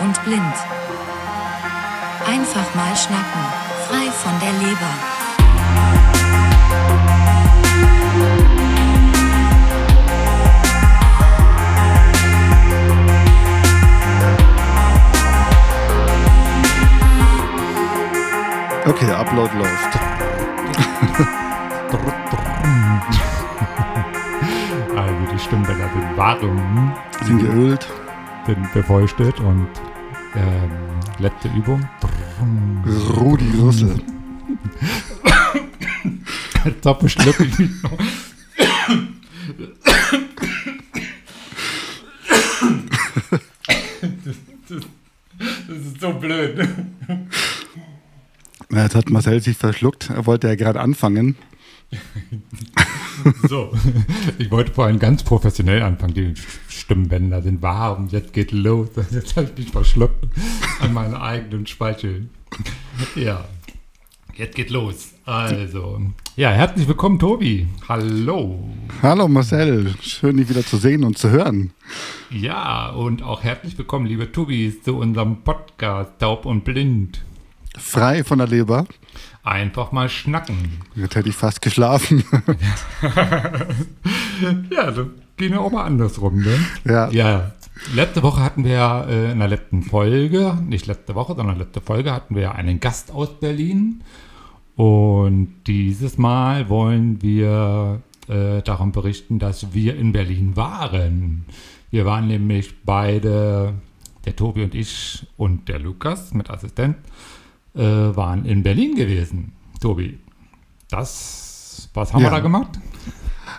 und blind. Einfach mal schnacken, frei von der Leber. Okay, der Upload läuft. Also die Stimmbänder sind warm, Sind geölt. sind befeuchtet und ähm, letzte Übung. Rudi Rüssel. Top schlucke ich mich noch. Das ist so blöd. Na, Jetzt hat Marcel sich verschluckt. Er wollte ja gerade anfangen. So, ich wollte vorhin ganz professionell anfangen. Stimmbänder sind warm, jetzt geht los. Jetzt habe ich mich verschluckt an meinen eigenen Speichel. Ja, jetzt geht los. Also, ja, herzlich willkommen, Tobi. Hallo. Hallo Marcel, schön dich wieder zu sehen und zu hören. Ja, und auch herzlich willkommen, liebe Tobis, zu unserem Podcast Taub und Blind. Frei von der Leber. Einfach mal schnacken. Jetzt hätte ich fast geschlafen. Ja, das ging ja auch mal andersrum, ne? ja. Ja, letzte Woche hatten wir ja äh, in der letzten Folge, nicht letzte Woche, sondern letzte Folge hatten wir ja einen Gast aus Berlin. Und dieses Mal wollen wir äh, darum berichten, dass wir in Berlin waren. Wir waren nämlich beide, der Tobi und ich und der Lukas mit Assistent, äh, waren in Berlin gewesen. Tobi, das, was haben Ja. wir da gemacht?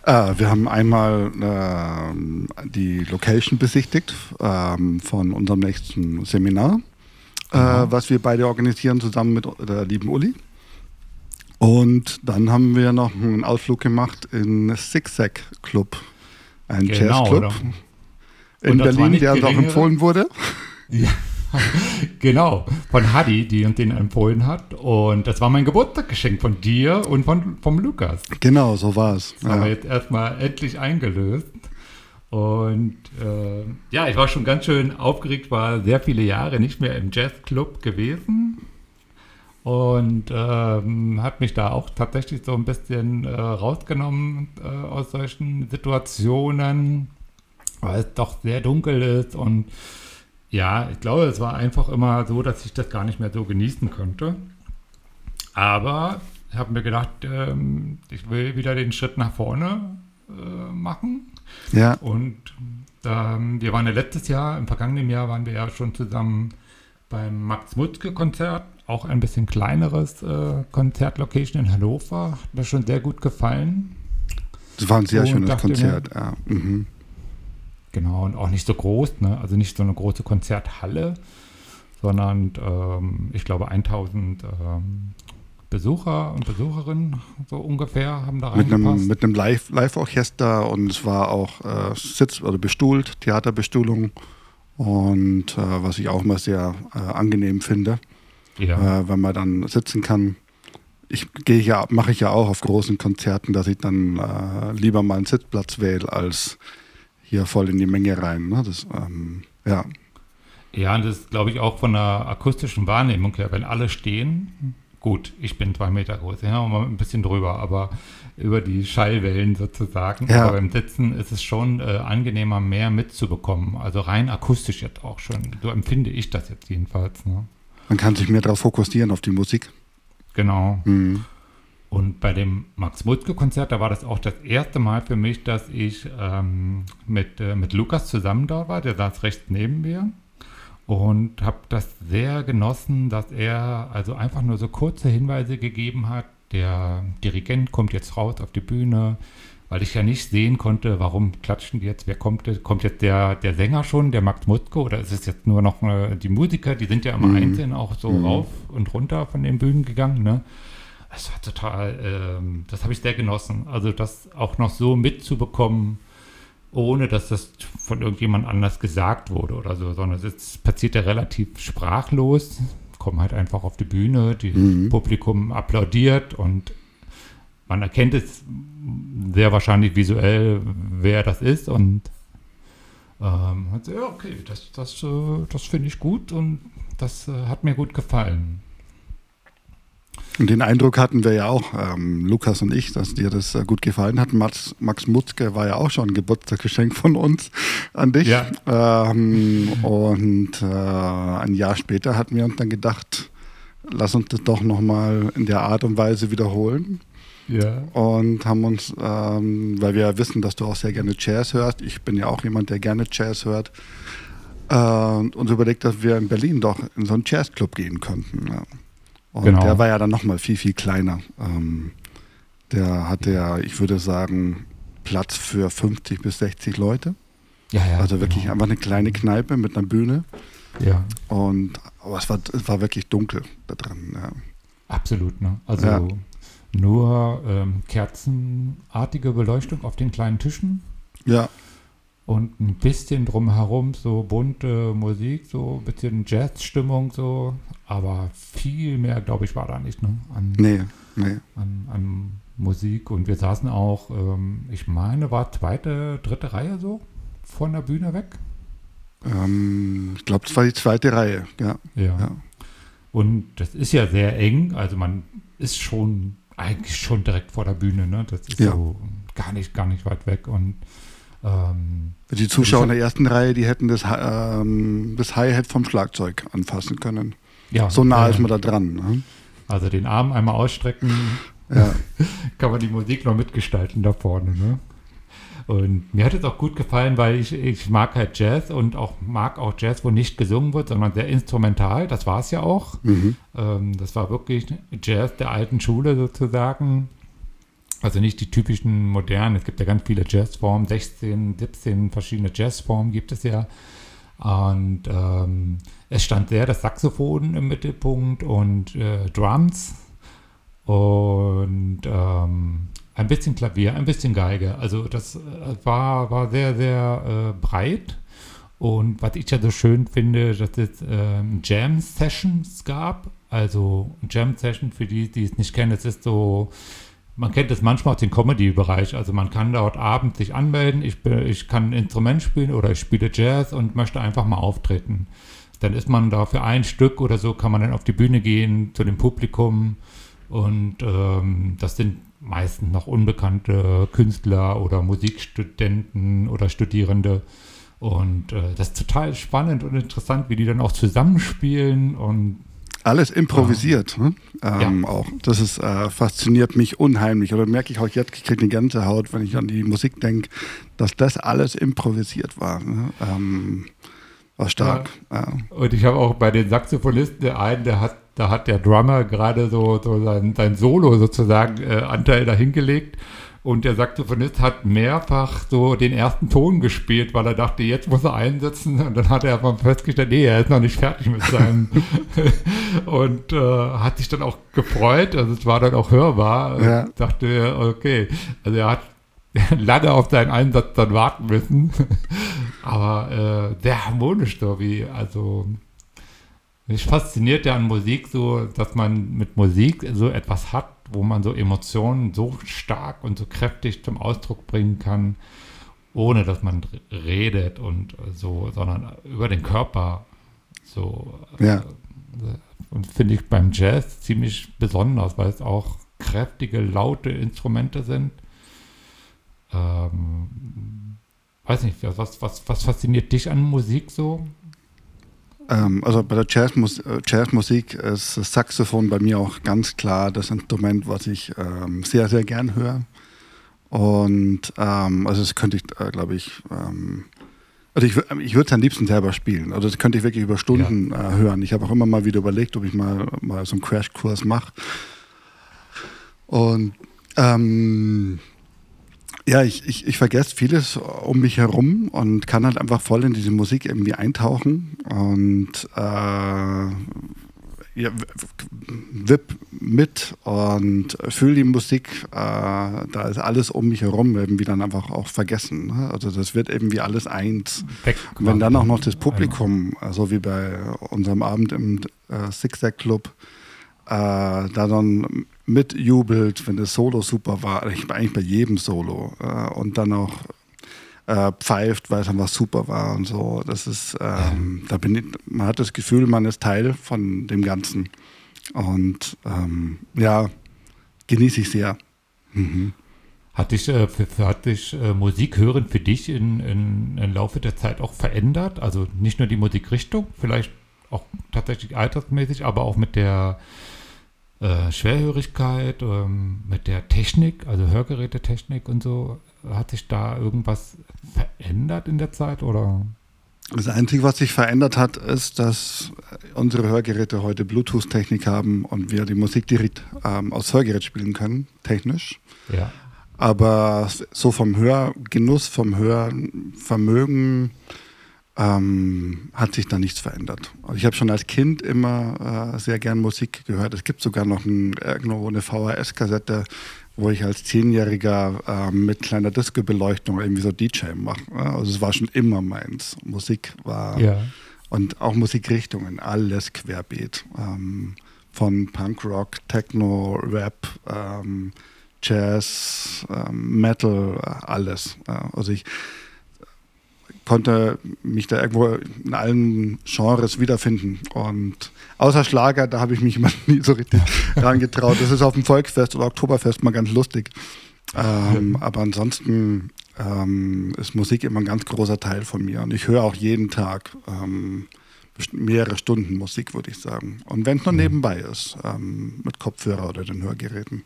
Äh, wir haben einmal ähm, die Location besichtigt ähm, von unserem nächsten Seminar, äh, was wir beide organisieren zusammen mit der lieben Uli. Und dann haben wir noch einen Ausflug gemacht in Zigzag Club, ein Genau, Jazzclub in Berlin, der uns auch empfohlen wurde. Genau, von Hadi, die uns den empfohlen hat. Und das war mein Geburtstagsgeschenk von dir und von, vom Lukas. Genau, so war es. Das haben wir Ja. jetzt erstmal endlich eingelöst. Und äh, ja, ich war schon ganz schön aufgeregt, war sehr viele Jahre nicht mehr im Jazzclub gewesen. Und ähm, hat mich da auch tatsächlich so ein bisschen äh, rausgenommen äh, aus solchen Situationen, weil es doch sehr dunkel ist und ja, ich glaube, es war einfach immer so, dass ich das gar nicht mehr so genießen konnte. Aber ich habe mir gedacht, ähm, ich will wieder den Schritt nach vorne äh, machen. ja, Und ähm, wir waren ja letztes Jahr, im vergangenen Jahr waren wir ja schon zusammen beim Max Mutzke Konzert, auch ein bisschen kleineres äh, Konzertlocation in Hannover. Hat mir schon sehr gut gefallen. das war ein sehr Und schönes dachte mir- Konzert. Ja. Mhm. Genau, und auch nicht so groß, ne? also nicht so eine große Konzerthalle, sondern ähm, ich glaube 1000 ähm, Besucher und Besucherinnen so ungefähr haben da Mit reingepasst. einem, mit einem Live- Live-Orchester und es war auch äh, Sitz- oder bestuhlt, Theaterbestuhlung. Und äh, was ich auch mal sehr äh, angenehm finde, ja. äh, wenn man dann sitzen kann. Ich gehe ja, mache ich ja auch auf großen Konzerten, dass ich dann äh, lieber mal einen Sitzplatz wähle, als hier voll in die Menge rein. Ne? Das, ähm, ja, Ja, und das ist, glaube ich, auch von der akustischen Wahrnehmung her, wenn alle stehen, gut, ich bin zwei Meter groß, ja, mal ein bisschen drüber, aber über die Schallwellen sozusagen. Ja. Aber beim Sitzen ist es schon äh, angenehmer, mehr mitzubekommen. Also rein akustisch jetzt auch schon. So empfinde ich das jetzt jedenfalls. Ne? man kann sich mehr darauf fokussieren, auf die Musik. Genau. Mhm. Und bei dem Max-Mutzke-Konzert, da war das auch das erste Mal für mich, dass ich ähm, mit, äh, mit Lukas zusammen da war. Der saß rechts neben mir. Und habe das sehr genossen, dass er also einfach nur so kurze Hinweise gegeben hat. Der Dirigent kommt jetzt raus auf die Bühne, weil ich ja nicht sehen konnte, warum klatschen die jetzt, wer kommt, kommt jetzt der, der Sänger schon, der Max Mutzke, oder ist es jetzt nur noch äh, die Musiker, die sind ja immer Mhm. einzeln auch so Mhm. rauf und runter von den Bühnen gegangen, ne? Es war total, ähm, das habe ich sehr genossen. Also das auch noch so mitzubekommen, ohne dass das von irgendjemand anders gesagt wurde oder so, sondern es ist, passiert ja relativ sprachlos. Kommen halt einfach auf die Bühne, das Mhm. Publikum applaudiert und man erkennt es sehr wahrscheinlich visuell, wer das ist und Ähm, ja, okay, das, das, äh, das finde ich gut und das äh, hat mir gut gefallen. Und den Eindruck hatten wir ja auch, ähm, Lukas und ich, dass dir das äh, gut gefallen hat. Max, Max Mutzke war ja auch schon ein Geburtstagsgeschenk von uns an dich. Ja. Ähm, und äh, ein Jahr später hatten wir uns dann gedacht, lass uns das doch nochmal in der Art und Weise wiederholen. Ja. Und haben uns, ähm, weil wir ja wissen, dass du auch sehr gerne Jazz hörst, ich bin ja auch jemand, der gerne Jazz hört, äh, uns überlegt, dass wir in Berlin doch in so einen Jazzclub gehen könnten. Ja. Und Genau. der war ja dann nochmal viel, viel kleiner. Ähm, der hatte ja, ich würde sagen, Platz für 50 bis 60 Leute. Ja, ja. Also wirklich genau. einfach eine kleine Kneipe mit einer Bühne. Ja, Und aber es war, es war wirklich dunkel da drin. Ja. absolut. Ne? Also Ja. nur ähm, kerzenartige Beleuchtung auf den kleinen Tischen ja, und ein bisschen drumherum so bunte Musik, so ein bisschen Jazzstimmung so, aber viel mehr, glaube ich, war da nicht ne? an, nee, nee. an, an Musik und wir saßen auch, ähm, ich meine, war zweite, dritte Reihe so von der Bühne weg. Ähm, ich glaube, es war die zweite Reihe. Ja, Ja. ja. Und das ist ja sehr eng, also man ist schon eigentlich schon direkt vor der Bühne, ne? Das ist Ja. so gar nicht, gar nicht weit weg und ähm, Die Zuschauer in der ersten Reihe, die hätten das, ähm, das Hi-Hat vom Schlagzeug anfassen können. ja. So nah äh, ist man da dran. Ne? Also den Arm einmal ausstrecken, Ja. kann man die Musik noch mitgestalten da vorne, ne? Und mir hat es auch gut gefallen, weil ich, ich mag halt Jazz und auch mag auch Jazz, wo nicht gesungen wird, sondern sehr instrumental. Das war es ja auch. Mhm. Ähm, das war wirklich Jazz der alten Schule sozusagen. Also nicht die typischen modernen. Es gibt ja ganz viele Jazzformen, 16, 17 verschiedene Jazzformen gibt es ja. Und ähm, es stand sehr das Saxophon im Mittelpunkt und äh, Drums und ähm, ein bisschen Klavier, ein bisschen Geige. Also das äh, war, war sehr, sehr äh, breit. Und was ich ja so schön finde, dass es ähm, Jam-Sessions gab. Also Jam-Session, für die, die es nicht kennen, es ist so, man kennt es manchmal aus dem Comedy-Bereich. Also man kann dort abends sich anmelden, ich, ich kann ein Instrument spielen oder ich spiele Jazz und möchte einfach mal auftreten. Dann ist man da für ein Stück oder so, kann man dann auf die Bühne gehen zu dem Publikum. Und ähm, das sind meistens noch unbekannte Künstler oder Musikstudenten oder Studierende. Und äh, das ist total spannend und interessant, wie die dann auch zusammenspielen und Alles improvisiert. Ne? Ähm, Ja. Auch. Das ist, äh, fasziniert mich unheimlich. Oder merke ich auch jetzt, ich kriege eine Gänsehaut, wenn ich an die Musik denke, dass das alles improvisiert war. Ne? Ähm, war stark. Ja. Und ich habe auch bei den Saxophonisten einen, der hat, da hat der Drummer gerade so, so sein, sein Solo sozusagen äh, Anteil dahingelegt. Und der Saxophonist hat mehrfach so den ersten Ton gespielt, weil er dachte, jetzt muss er einsetzen. Und dann hat er aber festgestellt, nee, er ist noch nicht fertig mit seinem. und äh, hat sich dann auch gefreut. Also es war dann auch hörbar. Ja. Dachte, okay. Also er hat lange auf seinen Einsatz dann warten müssen. Aber äh, sehr harmonisch so wie, also mich fasziniert ja an Musik so, dass man mit Musik so etwas hat, wo man so Emotionen so stark und so kräftig zum Ausdruck bringen kann, ohne dass man redet und so, sondern über den Körper so. Ja. Äh, und finde ich beim Jazz ziemlich besonders, weil es auch kräftige, laute Instrumente sind. Ähm, weiß nicht, was, was, was fasziniert dich an Musik so? Ähm, also bei der Jazzmus äh, Jazzmusik ist das Saxophon bei mir auch ganz klar das Instrument, was ich ähm, sehr, sehr gern höre. Und ähm, also das könnte ich, äh, glaube ich, ähm, also ich, wür- ich würde es am liebsten selber spielen. Also das könnte ich wirklich über Stunden äh, hören. Ich habe auch immer mal wieder überlegt, ob ich mal, mal so einen Crashkurs mache. Und ähm, ja, ich, ich, ich vergesse vieles um mich herum und kann halt einfach voll in diese Musik irgendwie eintauchen und äh, ja, wipp mit und fühle die Musik. Äh, da ist alles um mich herum irgendwie dann einfach auch vergessen. Ne? Also das wird irgendwie alles eins. Und wenn dann auch noch das Publikum, so wie bei unserem Abend im äh, Zigzag Club, da dann mitjubelt, wenn das Solo super war, eigentlich, eigentlich bei jedem Solo. Äh, und dann auch, äh, pfeift, weil es einfach super war und so. Das ist, ähm, da bin ich, man hat das Gefühl, man ist Teil von dem Ganzen. Und ähm, ja, genieße ich sehr. Mhm. Hat äh, dich äh, Musik hören für dich in, in, im Laufe der Zeit auch verändert? Also nicht nur die Musikrichtung, vielleicht auch tatsächlich altersmäßig, aber auch mit der äh, Schwerhörigkeit, ähm, mit der Technik, also Hörgerätetechnik und so. Hat sich da irgendwas verändert in der Zeit oder? Das Einzige, was sich verändert hat, ist, dass unsere Hörgeräte heute Bluetooth-Technik haben und wir die Musik direkt ähm, aus Hörgerät spielen können, technisch. Ja. Aber so vom Hörgenuss, vom Hörvermögen ähm, hat sich da nichts verändert. Also ich habe schon als Kind immer äh, sehr gern Musik gehört. Es gibt sogar noch ein, irgendwo eine VHS-Kassette, wo ich als Zehnjähriger äh, mit kleiner Disco-Beleuchtung irgendwie so DJ mache. Also es war schon immer meins. Musik war ja. und auch Musikrichtungen, alles querbeet. Ähm, von Punkrock, Techno, Rap, ähm, Jazz, ähm, Metal, alles. also ich konnte mich da irgendwo in allen Genres wiederfinden. Und außer Schlager, da habe ich mich immer nie so richtig dran getraut. Das ist auf dem Volksfest oder Oktoberfest mal ganz lustig. Ähm, aber ansonsten ähm, ist Musik immer ein ganz großer Teil von mir. Und ich höre auch jeden Tag ähm, mehrere Stunden Musik, würde ich sagen. Und wenn es nur mhm. nebenbei ist, ähm, mit Kopfhörer oder den Hörgeräten.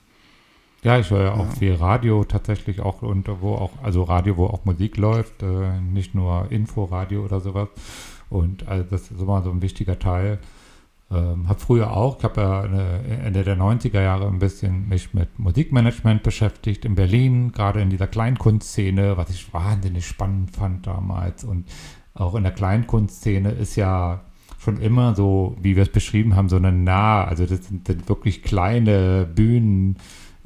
Ja, ich höre ja auch viel Radio tatsächlich auch und wo auch, also Radio, wo auch Musik läuft, äh, nicht nur Inforadio oder sowas. Und also das ist immer so ein wichtiger Teil. Ähm, habe früher auch, ich habe ja eine, Ende der 90er Jahre ein bisschen mich mit Musikmanagement beschäftigt in Berlin, gerade in dieser Kleinkunstszene, was ich wahnsinnig spannend fand damals. Und auch in der Kleinkunstszene ist ja schon immer so, wie wir es beschrieben haben, so eine nah, also das sind, das sind wirklich kleine Bühnen,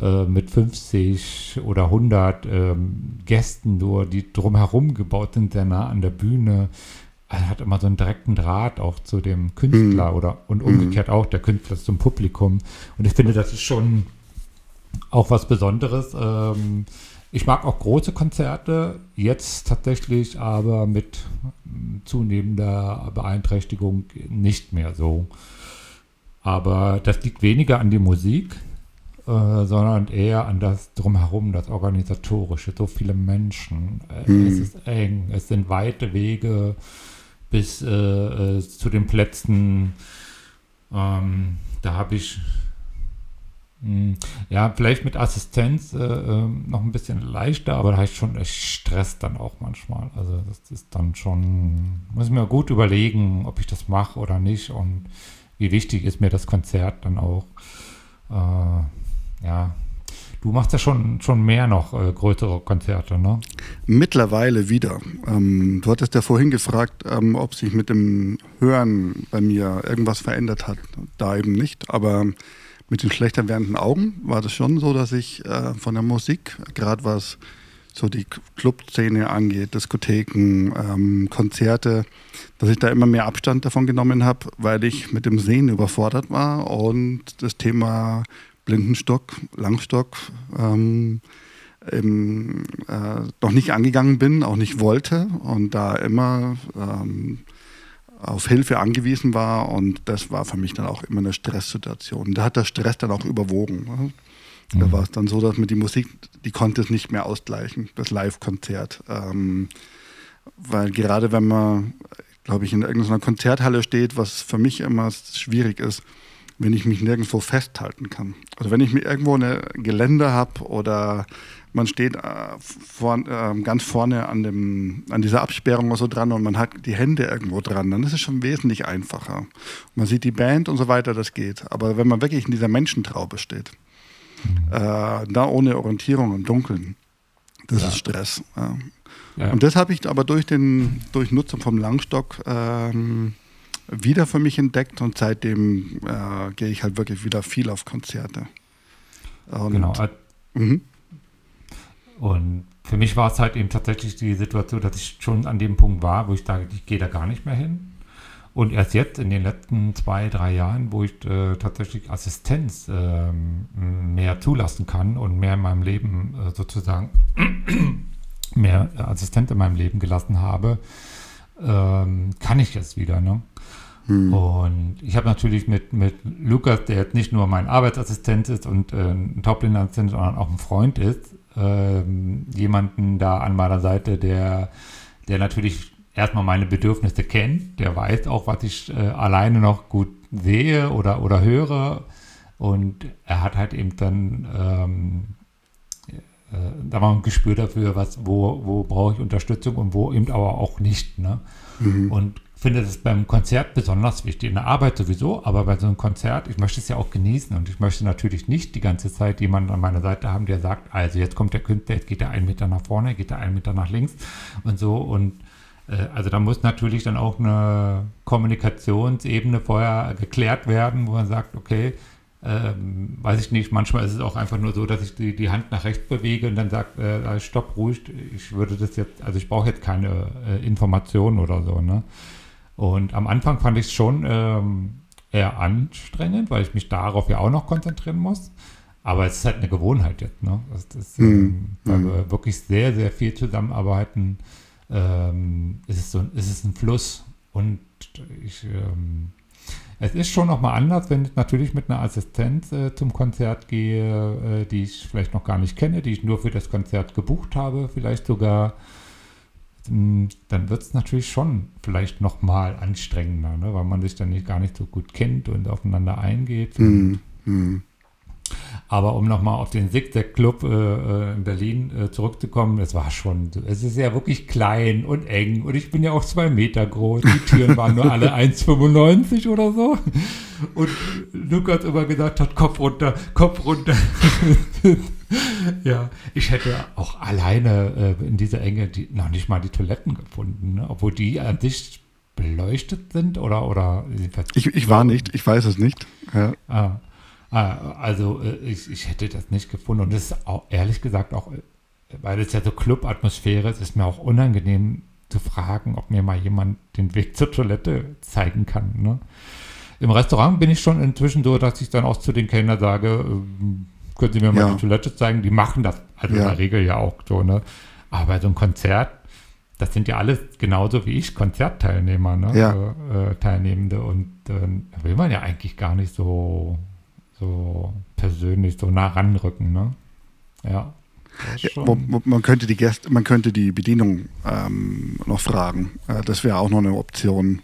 äh, mit 50 oder 100 ähm, Gästen nur, die drumherum gebaut sind, sehr nah an der Bühne. Er hat immer so einen direkten Draht auch zu dem Künstler mhm. oder und umgekehrt mhm. auch der Künstler zum Publikum. Und ich finde, das ist schon auch was Besonderes. Ähm, ich mag auch große Konzerte, jetzt tatsächlich aber mit zunehmender Beeinträchtigung nicht mehr so. Aber das liegt weniger an die Musik, äh, sondern eher an das Drumherum, das Organisatorische. So viele Menschen. Äh, hm. Es ist eng. Es sind weite Wege bis äh, äh zu den Plätzen. Ähm, da habe ich hm, ja, vielleicht mit Assistenz äh, ähm, noch ein bisschen leichter, aber da habe ich schon echt Stress dann auch manchmal. Also das ist dann schon, muss ich mir gut überlegen, ob ich das mache oder nicht und wie wichtig ist mir das Konzert dann auch. Äh, ja, du machst ja schon, schon mehr noch äh, größere Konzerte, ne? Mittlerweile wieder. Ähm, du hattest ja vorhin gefragt, ähm, ob sich mit dem Hören bei mir irgendwas verändert hat. Da eben nicht, aber mit den schlechter werdenden Augen war das schon so, dass ich äh, von der Musik, gerade was so die Clubszene angeht, Diskotheken, ähm, Konzerte, dass ich da immer mehr Abstand davon genommen habe, weil ich mit dem Sehen überfordert war und das Thema Blindenstock, Langstock ähm, eben, äh, noch nicht angegangen bin, auch nicht wollte und da immer ähm, auf Hilfe angewiesen war und das war für mich dann auch immer eine Stresssituation. Da hat der Stress dann auch überwogen. Ne? Da mhm. war es dann so, dass mir die Musik, die konnte es nicht mehr ausgleichen, das Live-Konzert. Ähm, weil gerade wenn man, glaube ich, in irgendeiner Konzerthalle steht, was für mich immer schwierig ist, wenn ich mich nirgendwo festhalten kann. Also wenn ich mir irgendwo ein Gelände habe oder man steht äh, vor, äh, ganz vorne an, dem, an dieser Absperrung oder so dran und man hat die Hände irgendwo dran, dann ist es schon wesentlich einfacher. Man sieht die Band und so weiter, das geht. Aber wenn man wirklich in dieser Menschentraube steht, mhm. äh, da ohne Orientierung im Dunkeln, das ja. ist Stress. Ja. Und das habe ich aber durch den durch Nutzung vom Langstock ähm, wieder für mich entdeckt und seitdem äh, gehe ich halt wirklich wieder viel auf Konzerte. Und, genau. Mhm. Und für mich war es halt eben tatsächlich die Situation, dass ich schon an dem Punkt war, wo ich sage, ich gehe da gar nicht mehr hin. Und erst jetzt in den letzten zwei, drei Jahren, wo ich äh, tatsächlich Assistenz äh, mehr zulassen kann und mehr in meinem Leben äh, sozusagen mehr Assistent in meinem Leben gelassen habe, ähm, kann ich jetzt wieder. Ne? Hm. Und ich habe natürlich mit, mit Lukas, der jetzt nicht nur mein Arbeitsassistent ist und äh, ein Top-Assistent, sondern auch ein Freund ist, ähm, jemanden da an meiner Seite, der, der natürlich erstmal meine Bedürfnisse kennt, der weiß auch, was ich äh, alleine noch gut sehe oder, oder höre. Und er hat halt eben dann ähm, äh, da war ein Gespür dafür, was, wo, wo brauche ich Unterstützung und wo eben aber auch nicht. Ne? Mhm. Und finde das beim Konzert besonders wichtig. In der Arbeit sowieso, aber bei so einem Konzert, ich möchte es ja auch genießen und ich möchte natürlich nicht die ganze Zeit jemanden an meiner Seite haben, der sagt, also jetzt kommt der Künstler, jetzt geht er einen Meter nach vorne, geht er einen Meter nach links und so und äh, also da muss natürlich dann auch eine Kommunikationsebene vorher geklärt werden, wo man sagt, okay, ähm, weiß ich nicht, manchmal ist es auch einfach nur so, dass ich die, die Hand nach rechts bewege und dann sagt, äh, stopp, ruhig, ich würde das jetzt, also ich brauche jetzt keine äh, Informationen oder so, ne? Und am Anfang fand ich es schon ähm, eher anstrengend, weil ich mich darauf ja auch noch konzentrieren muss. Aber es ist halt eine Gewohnheit jetzt, ne? Das, mhm. ähm, weil mhm. wir wirklich sehr, sehr viel zusammenarbeiten, ähm, ist, es so, ist es ein Fluss. Und ich, ähm, es ist schon nochmal anders, wenn ich natürlich mit einer Assistenz äh, zum Konzert gehe, äh, die ich vielleicht noch gar nicht kenne, die ich nur für das Konzert gebucht habe, vielleicht sogar hm, dann wird es natürlich schon vielleicht nochmal anstrengender, ne? weil man sich dann nicht, gar nicht so gut kennt und aufeinander eingeht. Mhm. Mhm. Aber um nochmal auf den Zigzag Club äh, äh, in Berlin äh, zurückzukommen, es war schon, es ist ja wirklich klein und eng und ich bin ja auch zwei Meter groß. Die Türen waren nur alle 1,95 oder so. Und Lukas immer gesagt hat, Kopf runter, Kopf runter. ja, ich hätte auch alleine äh, in dieser Enge die, noch nicht mal die Toiletten gefunden, ne? obwohl die an sich beleuchtet sind oder oder ich, ich war nicht, ich weiß es nicht. Ja. Ah. Ah, also äh, ich, ich hätte das nicht gefunden und das ist auch ehrlich gesagt auch, weil es ja so Club-Atmosphäre ist, ist mir auch unangenehm zu fragen, ob mir mal jemand den Weg zur Toilette zeigen kann. Ne? Im Restaurant bin ich schon inzwischen so, dass ich dann auch zu den Kellnern sage, äh, können Sie mir mal ja. die Toilette zeigen? Die machen das, also ja. in der Regel ja auch so. Ne? Aber bei so einem Konzert, das sind ja alles genauso wie ich Konzertteilnehmer, ne? Ja. Äh, Teilnehmende und äh, will man ja eigentlich gar nicht so so persönlich so nah ranrücken, ne? Ja. Ja, man könnte die Gäste, man könnte die Bedienung ähm, noch fragen. Äh, das wäre auch noch eine Option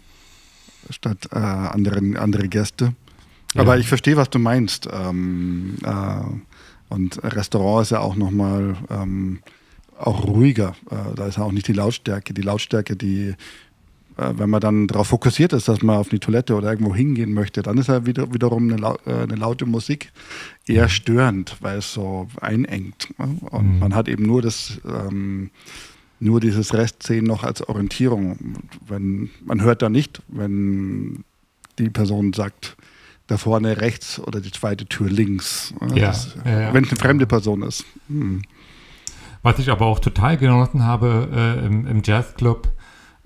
statt äh, anderen, andere Gäste. Ja. Aber ich verstehe, was du meinst. Ähm, äh, und Restaurant ist ja auch nochmal ähm, auch ruhiger. Äh, da ist ja auch nicht die Lautstärke. Die Lautstärke, die äh, wenn man dann darauf fokussiert ist, dass man auf die Toilette oder irgendwo hingehen möchte, dann ist ja wieder, wiederum eine, äh, eine laute Musik eher störend, weil es so einengt. Ne? Und mhm. man hat eben nur das, ähm, nur dieses Restzehen noch als Orientierung. Wenn, man hört da nicht, wenn die Person sagt, da vorne rechts oder die zweite Tür links. Ja, das, ja, ja. Wenn es eine fremde Person ist. Hm. Was ich aber auch total genossen habe äh, im, im Jazzclub,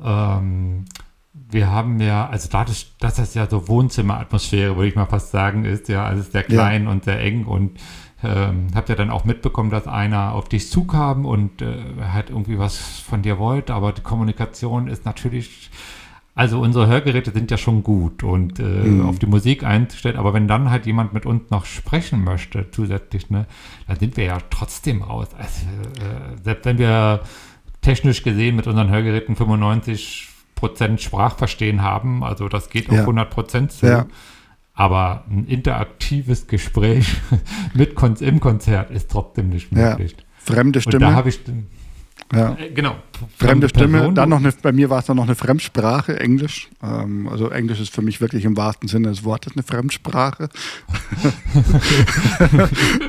ähm, wir haben ja, also dadurch, dass das ja so Wohnzimmeratmosphäre, würde ich mal fast sagen, ist, ja, also sehr klein ja. und sehr eng und ähm, habt ja dann auch mitbekommen, dass einer auf dich zukam und äh, halt irgendwie was von dir wollte, aber die Kommunikation ist natürlich, also unsere Hörgeräte sind ja schon gut und äh, mhm. auf die Musik einstellt, aber wenn dann halt jemand mit uns noch sprechen möchte zusätzlich, ne, dann sind wir ja trotzdem raus. Also, äh, selbst wenn wir technisch gesehen mit unseren Hörgeräten 95 Prozent Sprachverstehen haben. Also das geht auf ja. 100 Prozent zu. Ja. Aber ein interaktives Gespräch mit Kon im Konzert ist trotzdem nicht möglich. Ja. Fremde Stimme. Und da habe ich ja. Äh, genau. Fremde Stimme. Person. Dann noch eine, bei mir war es dann noch eine Fremdsprache, Englisch. Ähm, also Englisch ist für mich wirklich im wahrsten Sinne des Wortes eine Fremdsprache.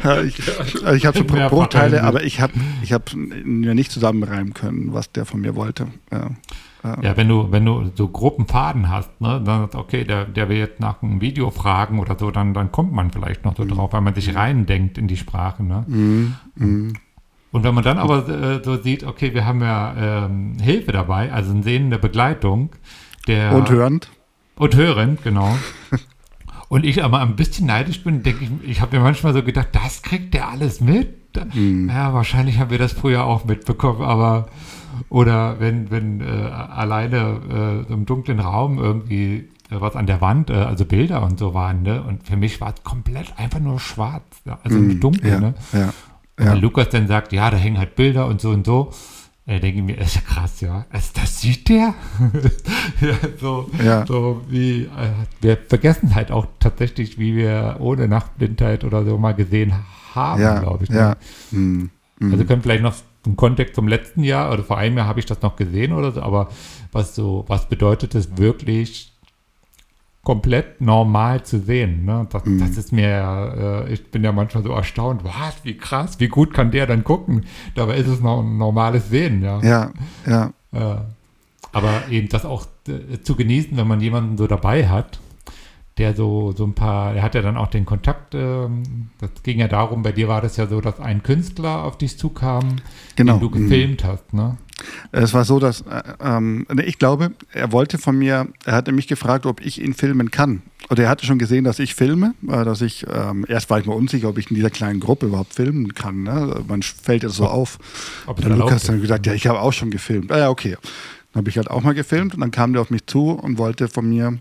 ja, ich ich habe so Bruchteile, aber ich habe ich hab mir nicht zusammenreimen können, was der von mir wollte. Ja. Ja, wenn du, wenn du so groben Faden hast, ne, dann okay, der, der will jetzt nach einem Video fragen oder so, dann, dann kommt man vielleicht noch so mhm. drauf, weil man sich reindenkt in die Sprache. Ne? Mhm. Mhm. Und wenn man dann aber äh, so sieht, okay, wir haben ja ähm, Hilfe dabei, also eine sehende Begleitung. Der, und hörend. Und hörend, genau. und ich aber ein bisschen neidisch bin, denke ich, ich habe mir manchmal so gedacht, das kriegt der alles mit. mhm. ja, wahrscheinlich haben wir das früher auch mitbekommen, aber oder wenn, wenn äh, alleine äh, im dunklen Raum irgendwie äh, was an der Wand, äh, also Bilder und so waren, ne? Und für mich war es komplett einfach nur schwarz, also mm, dunkel, ja, ne? Ja, und ja. Lukas dann sagt, ja, da hängen halt Bilder und so und so. Da denke ich mir, ist ja krass, ja. Also, das sieht der? ja, so, ja. so wie, äh, wir vergessen halt auch tatsächlich, wie wir ohne Nachtblindheit oder so mal gesehen haben, ja, glaube ich. Ne? Ja. Mm. Also können vielleicht noch im Kontext zum letzten Jahr oder vor einem Jahr habe ich das noch gesehen oder so, aber was so, was bedeutet es wirklich komplett normal zu sehen. Ne? Das, mhm. das ist mir, äh, ich bin ja manchmal so erstaunt, was, wie krass, wie gut kann der dann gucken? Dabei ist es noch ein normales Sehen, ja. Ja, ja. Äh, aber eben das auch äh, zu genießen, wenn man jemanden so dabei hat, der so, so ein paar, er hat ja dann auch den Kontakt, ähm, das ging ja darum, bei dir war das ja so, dass ein Künstler auf dich zukam, genau. den du gefilmt mhm. hast, ne? Es war so, dass äh, ähm, ich glaube, er wollte von mir, er hatte mich gefragt, ob ich ihn filmen kann. Oder er hatte schon gesehen, dass ich filme, äh, dass ich, ähm, erst war ich mir unsicher, ob ich in dieser kleinen Gruppe überhaupt filmen kann. Ne? Man fällt ja so auf. Ob der Lukas dann gesagt, ja, ich habe auch schon gefilmt. Ah ja, okay. Dann habe ich halt auch mal gefilmt und dann kam der auf mich zu und wollte von mir,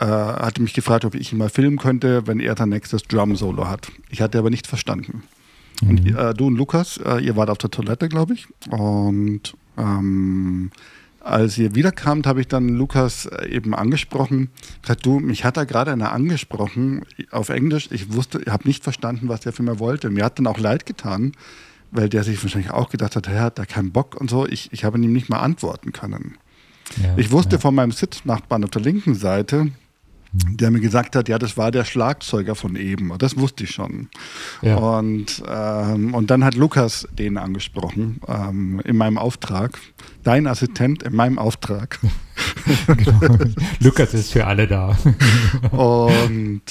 äh, hatte mich gefragt, ob ich ihn mal filmen könnte, wenn er sein nächstes Drum-Solo hat. Ich hatte aber nicht verstanden. Mhm. Und äh, du und Lukas, äh, ihr wart auf der Toilette, glaube ich. Und ähm, als ihr wiederkamt, habe ich dann Lukas äh, eben angesprochen. Gesagt, du, mich hat da gerade einer angesprochen auf Englisch. Ich wusste, ich habe nicht verstanden, was der für mir wollte. Mir hat dann auch leid getan, weil der sich wahrscheinlich auch gedacht hat, er hat da keinen Bock und so. Ich, ich habe ihm nicht mal antworten können. Ja, ich wusste ja. von meinem Sitznachbarn auf der linken Seite, der mir gesagt hat, ja, das war der Schlagzeuger von eben. Das wusste ich schon. Ja. Und, ähm, und dann hat Lukas den angesprochen ähm, in meinem Auftrag. Dein Assistent in meinem Auftrag. genau. Lukas ist für alle da. und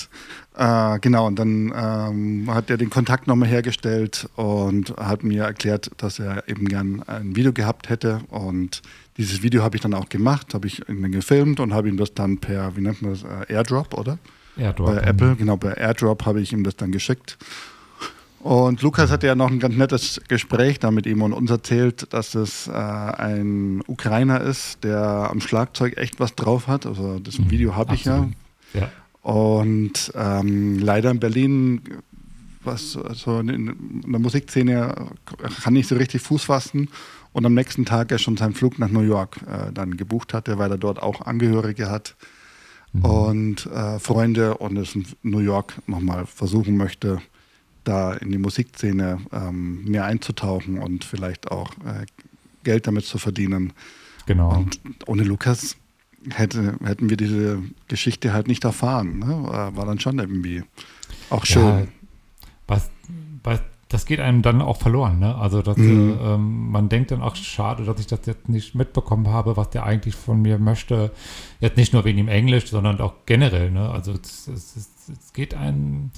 äh, genau, und dann ähm, hat er den Kontakt nochmal hergestellt und hat mir erklärt, dass er eben gern ein Video gehabt hätte. Und dieses Video habe ich dann auch gemacht, habe ich ihn gefilmt und habe ihm das dann per, wie nennt man das, äh, Airdrop, oder? Airdrop. Bei Apple, genau, bei Airdrop habe ich ihm das dann geschickt. Und Lukas hatte ja noch ein ganz nettes Gespräch da mit ihm und uns erzählt, dass es äh, ein Ukrainer ist, der am Schlagzeug echt was drauf hat. Also das mhm, Video habe ich ja. ja. Und ähm, leider in Berlin, was also in, in der Musikszene kann nicht so richtig Fuß fassen und am nächsten Tag er schon seinen Flug nach New York äh, dann gebucht hatte, weil er dort auch Angehörige hat mhm. und äh, Freunde und es in New York nochmal versuchen möchte, da in die Musikszene ähm, mehr einzutauchen und vielleicht auch äh, Geld damit zu verdienen. Genau. Und ohne Lukas hätte, hätten wir diese Geschichte halt nicht erfahren. Ne? War dann schon irgendwie auch schön. Ja, was, was das geht einem dann auch verloren. Ne? Also dass, mhm. äh, man denkt dann auch, schade, dass ich das jetzt nicht mitbekommen habe, was der eigentlich von mir möchte. Jetzt nicht nur wegen dem Englisch, sondern auch generell. Ne? Also es, es, es, geht einem,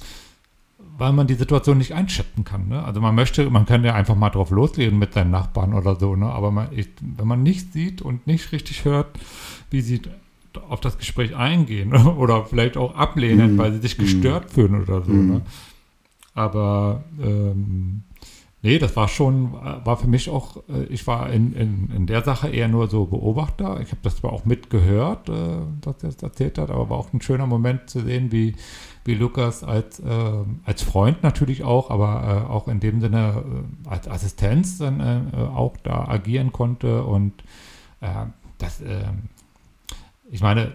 weil man die Situation nicht einschätzen kann. Ne? Also man möchte, man kann ja einfach mal drauf loslegen mit seinen Nachbarn oder so. Ne? Aber man, ich, wenn man nicht sieht und nicht richtig hört, wie sie auf das Gespräch eingehen oder vielleicht auch ablehnen, mhm. weil sie sich gestört mhm. fühlen oder so. Ne? Aber ähm, nee, das war schon, war für mich auch, äh, ich war in, in, in der Sache eher nur so Beobachter. Ich habe das zwar auch mitgehört, äh, dass er das erzählt hat, aber war auch ein schöner Moment zu sehen, wie, wie Lukas als, äh, als Freund natürlich auch, aber äh, auch in dem Sinne äh, als Assistenz dann äh, auch da agieren konnte und das, ich meine,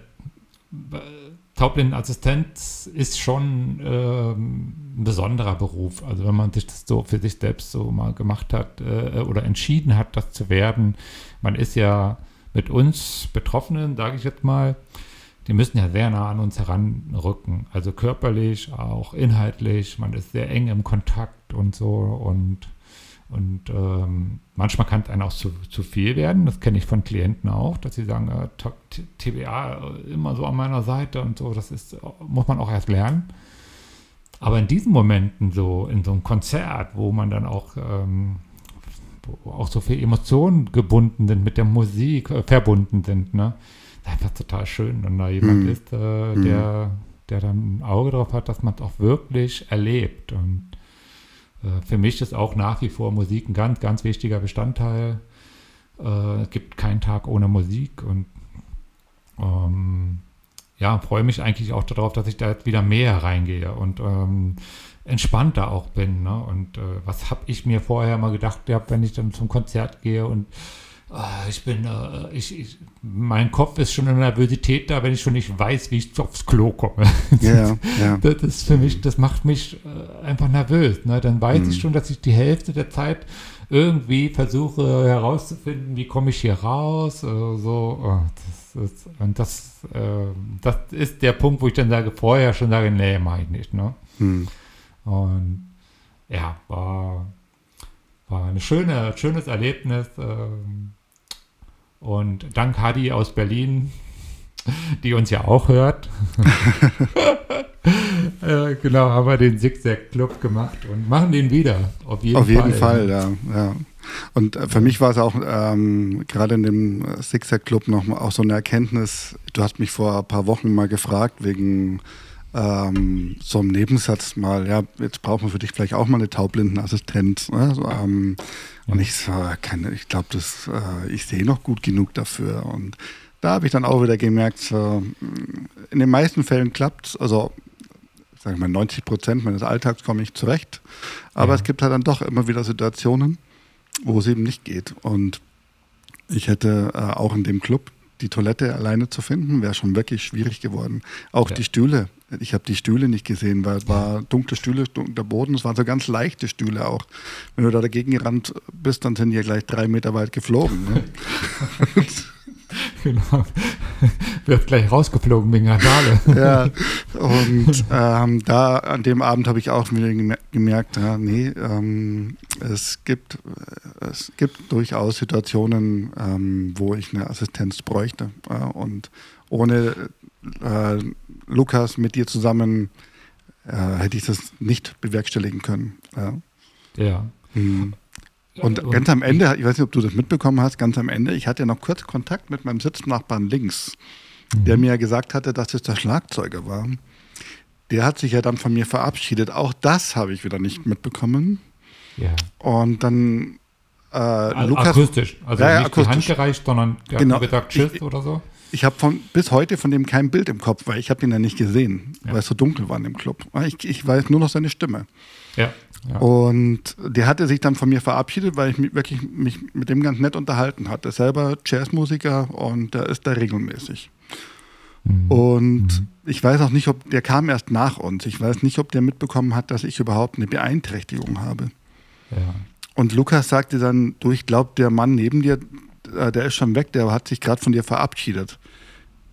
Taublindenassistent ist schon ähm, ein besonderer Beruf. Also wenn man sich das so für sich selbst so mal gemacht hat äh, oder entschieden hat, das zu werden, man ist ja mit uns Betroffenen, sage ich jetzt mal, die müssen ja sehr nah an uns heranrücken. Also körperlich, auch inhaltlich, man ist sehr eng im Kontakt und so und und ähm, manchmal kann es einem auch zu, zu viel werden. Das kenne ich von Klienten auch, dass sie sagen, äh, TBA immer so an meiner Seite und so. Das ist, muss man auch erst lernen. Aber in diesen Momenten, so in so einem Konzert, wo man dann auch, ähm, wo auch so viele Emotionen gebunden sind, mit der Musik äh, verbunden sind, ne? Das ist einfach total schön, wenn da jemand mhm. ist, äh, der, der dann ein Auge drauf hat, dass man es auch wirklich erlebt. Und äh, für mich ist auch nach wie vor Musik ein ganz, ganz wichtiger Bestandteil. Äh, es gibt keinen Tag ohne Musik und ähm, ja, freue mich eigentlich auch darauf, dass ich da jetzt wieder mehr reingehe und ähm, entspannter auch bin. Ne? Und äh, was habe ich mir vorher mal gedacht, wenn ich dann zum Konzert gehe und äh, ich bin, äh, ich, ich, mein Kopf ist schon in Nervosität da, wenn ich schon nicht weiß, wie ich aufs Klo komme. Ja, ja. Das ist für mich, das macht mich äh, einfach nervös. Ne? Dann weiß Mhm. ich schon, dass ich die Hälfte der Zeit irgendwie versuche herauszufinden, wie komme ich hier raus. So, oh, das ist, und das, äh, das ist der Punkt, wo ich dann sage, vorher schon sage, nee, mache ich nicht. Ne? Hm. Und ja, war, war ein schöne, schönes Erlebnis. ähm, Und dank Hadi aus Berlin, die uns ja auch hört, äh, genau, haben wir den Zigzag Club gemacht und machen den wieder. Auf jeden Auf jeden Fall. Fall, ja. ja. Und äh, für mich war es auch ähm, gerade in dem Sixer Club noch mal auch so eine Erkenntnis. Du hast mich vor ein paar Wochen mal gefragt wegen ähm, so einem Nebensatz mal, ja, jetzt braucht man für dich vielleicht auch mal eine Taublindenassistenz. Ne? So, ähm, Und ich so, keine, ich glaube, das, äh, ich sehe noch gut genug dafür. Und da habe ich dann auch wieder gemerkt, so, in den meisten Fällen klappt es, also sage ich mal, 90 Prozent meines Alltags komme ich zurecht. Aber Ja. es gibt halt dann doch immer wieder Situationen, wo es eben nicht geht. Und ich hätte äh, auch in dem Club die Toilette alleine zu finden, wäre schon wirklich schwierig geworden. Auch Ja. die Stühle. Ich habe die Stühle nicht gesehen, weil es war dunkle Stühle, dunkler Boden. Es waren so ganz leichte Stühle auch. Wenn du da dagegen gerannt bist, dann sind die ja gleich drei Meter weit geflogen. Ne? Genau. Wird gleich rausgeflogen wegen Randale. ja, und ähm, da an dem Abend habe ich auch wieder gemer- gemerkt, ja, nee, ähm, es gibt es gibt durchaus Situationen, ähm, wo ich eine Assistenz bräuchte äh, und ohne äh, Lukas mit dir zusammen äh, hätte ich das nicht bewerkstelligen können. Ja. Ja. Mhm. Und ganz am Ende, ich weiß nicht, ob du das mitbekommen hast, ganz am Ende, ich hatte ja noch kurz Kontakt mit meinem Sitznachbarn links, der mir ja gesagt hatte, dass es der Schlagzeuger war. Der hat sich ja dann von mir verabschiedet. Auch das habe ich wieder nicht mitbekommen. ja. Und dann äh, Also Lukas, akustisch. Also Ja, ja, nicht die Hand akustisch. gereicht, sondern er Genau. hat gesagt Tschüss Ich- oder so. ich habe von bis heute von dem kein Bild im Kopf, weil ich habe ihn ja nicht gesehen, Ja. weil es so dunkel war in dem Club. Ich, ich weiß nur noch seine Stimme. Ja. ja. Und der hatte sich dann von mir verabschiedet, weil ich mich wirklich mich mit dem ganz nett unterhalten hatte. Selber Jazzmusiker und der ist da regelmäßig. Mhm. Und ich weiß auch nicht, ob der kam erst nach uns. Ich weiß nicht, ob der mitbekommen hat, dass ich überhaupt eine Beeinträchtigung habe. ja. Und Lukas sagte dann, du, ich glaube, der Mann neben dir, äh, der ist schon weg, der hat sich gerade von dir verabschiedet.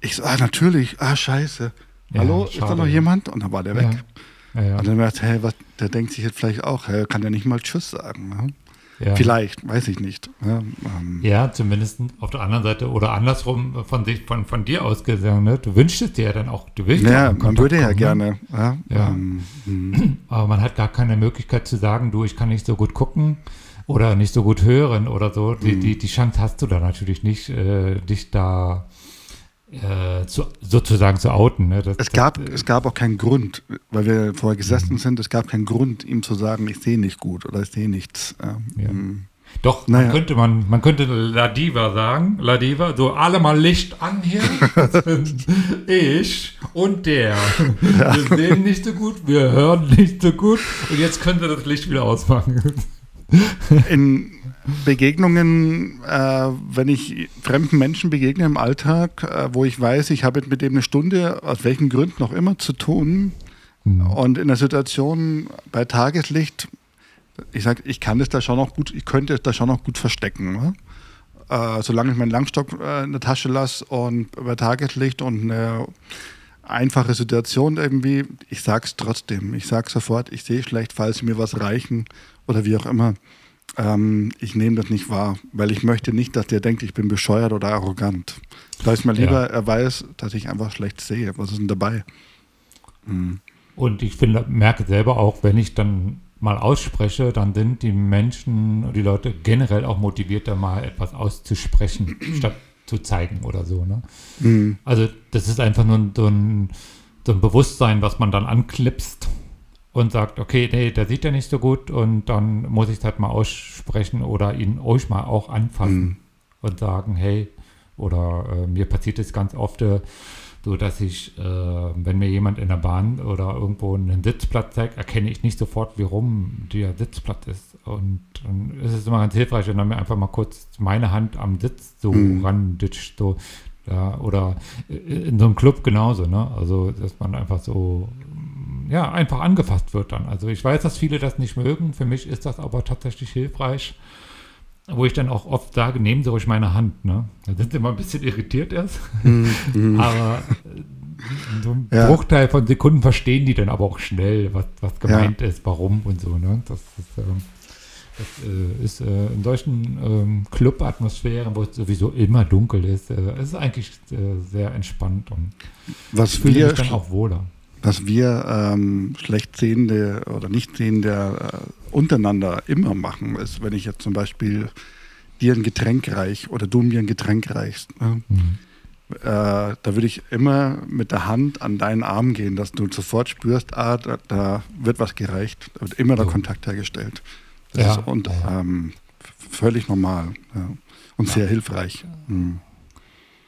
Ich so, ah, natürlich, ah, scheiße. Ja, Hallo, ist da schade. noch jemand? Und dann war der weg. Ja. Ja. Und dann ich, hey, was, der denkt sich jetzt vielleicht auch, hey, kann der nicht mal Tschüss sagen? Ne? ja. Vielleicht, weiß ich nicht. Ja, ähm, Ja, zumindest auf der anderen Seite oder andersrum von sich, von, von dir aus gesagt, ne? Du wünschst es dir ja dann auch, du willst ja, man würde ja kommen, Ne? gerne. Ja, Ja. Ähm, hm. Aber man hat gar keine Möglichkeit zu sagen, du, ich kann nicht so gut gucken oder nicht so gut hören oder so. Mhm. Die, die, die Chance hast du da natürlich nicht, äh, dich da äh, zu, sozusagen zu outen. Ne? Das, es, gab, das, es gab auch keinen Grund, weil wir vorher gesessen sind, es gab keinen Grund, ihm zu sagen, ich sehe nicht gut oder ich sehe nichts. Ähm, Ja. Doch, Naja. man könnte man, man könnte Ladiva sagen, Ladiva, so alle mal Licht an hier. Das sind ich und der. Wir sehen nicht so gut, wir hören nicht so gut und jetzt könnte das Licht wieder ausmachen. In Begegnungen, äh, wenn ich fremden Menschen begegne im Alltag, äh, wo ich weiß, ich habe mit dem eine Stunde, aus welchen Gründen noch immer zu tun, und in der Situation bei Tageslicht, ich sage, ich kann das da schon noch gut, ich könnte es da schon noch gut verstecken. Ne? Äh, solange ich meinen Langstock äh, in der Tasche lasse und bei Tageslicht und eine einfache Situation irgendwie, ich sag's trotzdem. Ich sag sofort, ich sehe schlecht, falls mir was reichen oder wie auch immer. Ähm, ich nehme das nicht wahr, weil ich möchte nicht, dass der denkt, ich bin bescheuert oder arrogant. Da ist mir Ja. lieber, er weiß, dass ich einfach schlecht sehe. Was ist denn dabei? Hm. Und ich finde, merke selber auch, wenn ich dann mal ausspreche, dann sind die Menschen, die Leute generell auch motivierter, mal etwas auszusprechen, statt zu zeigen oder so. Ne? Hm. Also das ist einfach nur so ein, so ein Bewusstsein, was man dann anklipst und sagt, okay, nee, der sieht ja nicht so gut und dann muss ich es halt mal aussprechen oder ihn euch mal auch anfassen Mhm. und sagen, hey, oder äh, mir passiert es ganz oft äh, so, dass ich, äh, wenn mir jemand in der Bahn oder irgendwo einen Sitzplatz zeigt, erkenne ich nicht sofort, wie rum der Sitzplatz ist. Und dann ist es immer ganz hilfreich, wenn er mir einfach mal kurz meine Hand am Sitz so Mhm. randitscht, so, ja, oder in so einem Club genauso, ne? Also, dass man einfach so, ja, einfach angefasst wird dann. Also, ich weiß, dass viele das nicht mögen. Für mich ist das aber tatsächlich hilfreich. Wo ich dann auch oft sage, nehmen Sie ruhig meine Hand, ne? Da sind sie immer ein bisschen irritiert erst. aber äh, so ein Ja. Bruchteil von Sekunden verstehen die dann aber auch schnell, was, was gemeint ist, warum und so, ne? Das ist, ähm, das äh, ist äh, in solchen ähm, Club-Atmosphären, wo es sowieso immer dunkel ist, äh, es ist eigentlich äh, sehr entspannt und Was ich fühle wir, mich dann auch wohler. Was wir ähm, schlecht sehende oder nicht sehende äh, untereinander immer machen, ist, wenn ich jetzt zum Beispiel dir ein Getränk reich oder du mir ein Getränk reichst. Ne? Mhm. Äh, da würde ich immer mit der Hand an deinen Arm gehen, dass du sofort spürst, ah, da, da wird was gereicht. Da wird immer der So. Kontakt hergestellt. Das Ja, ist und. Ähm, völlig normal ja. und sehr hilfreich. Mhm.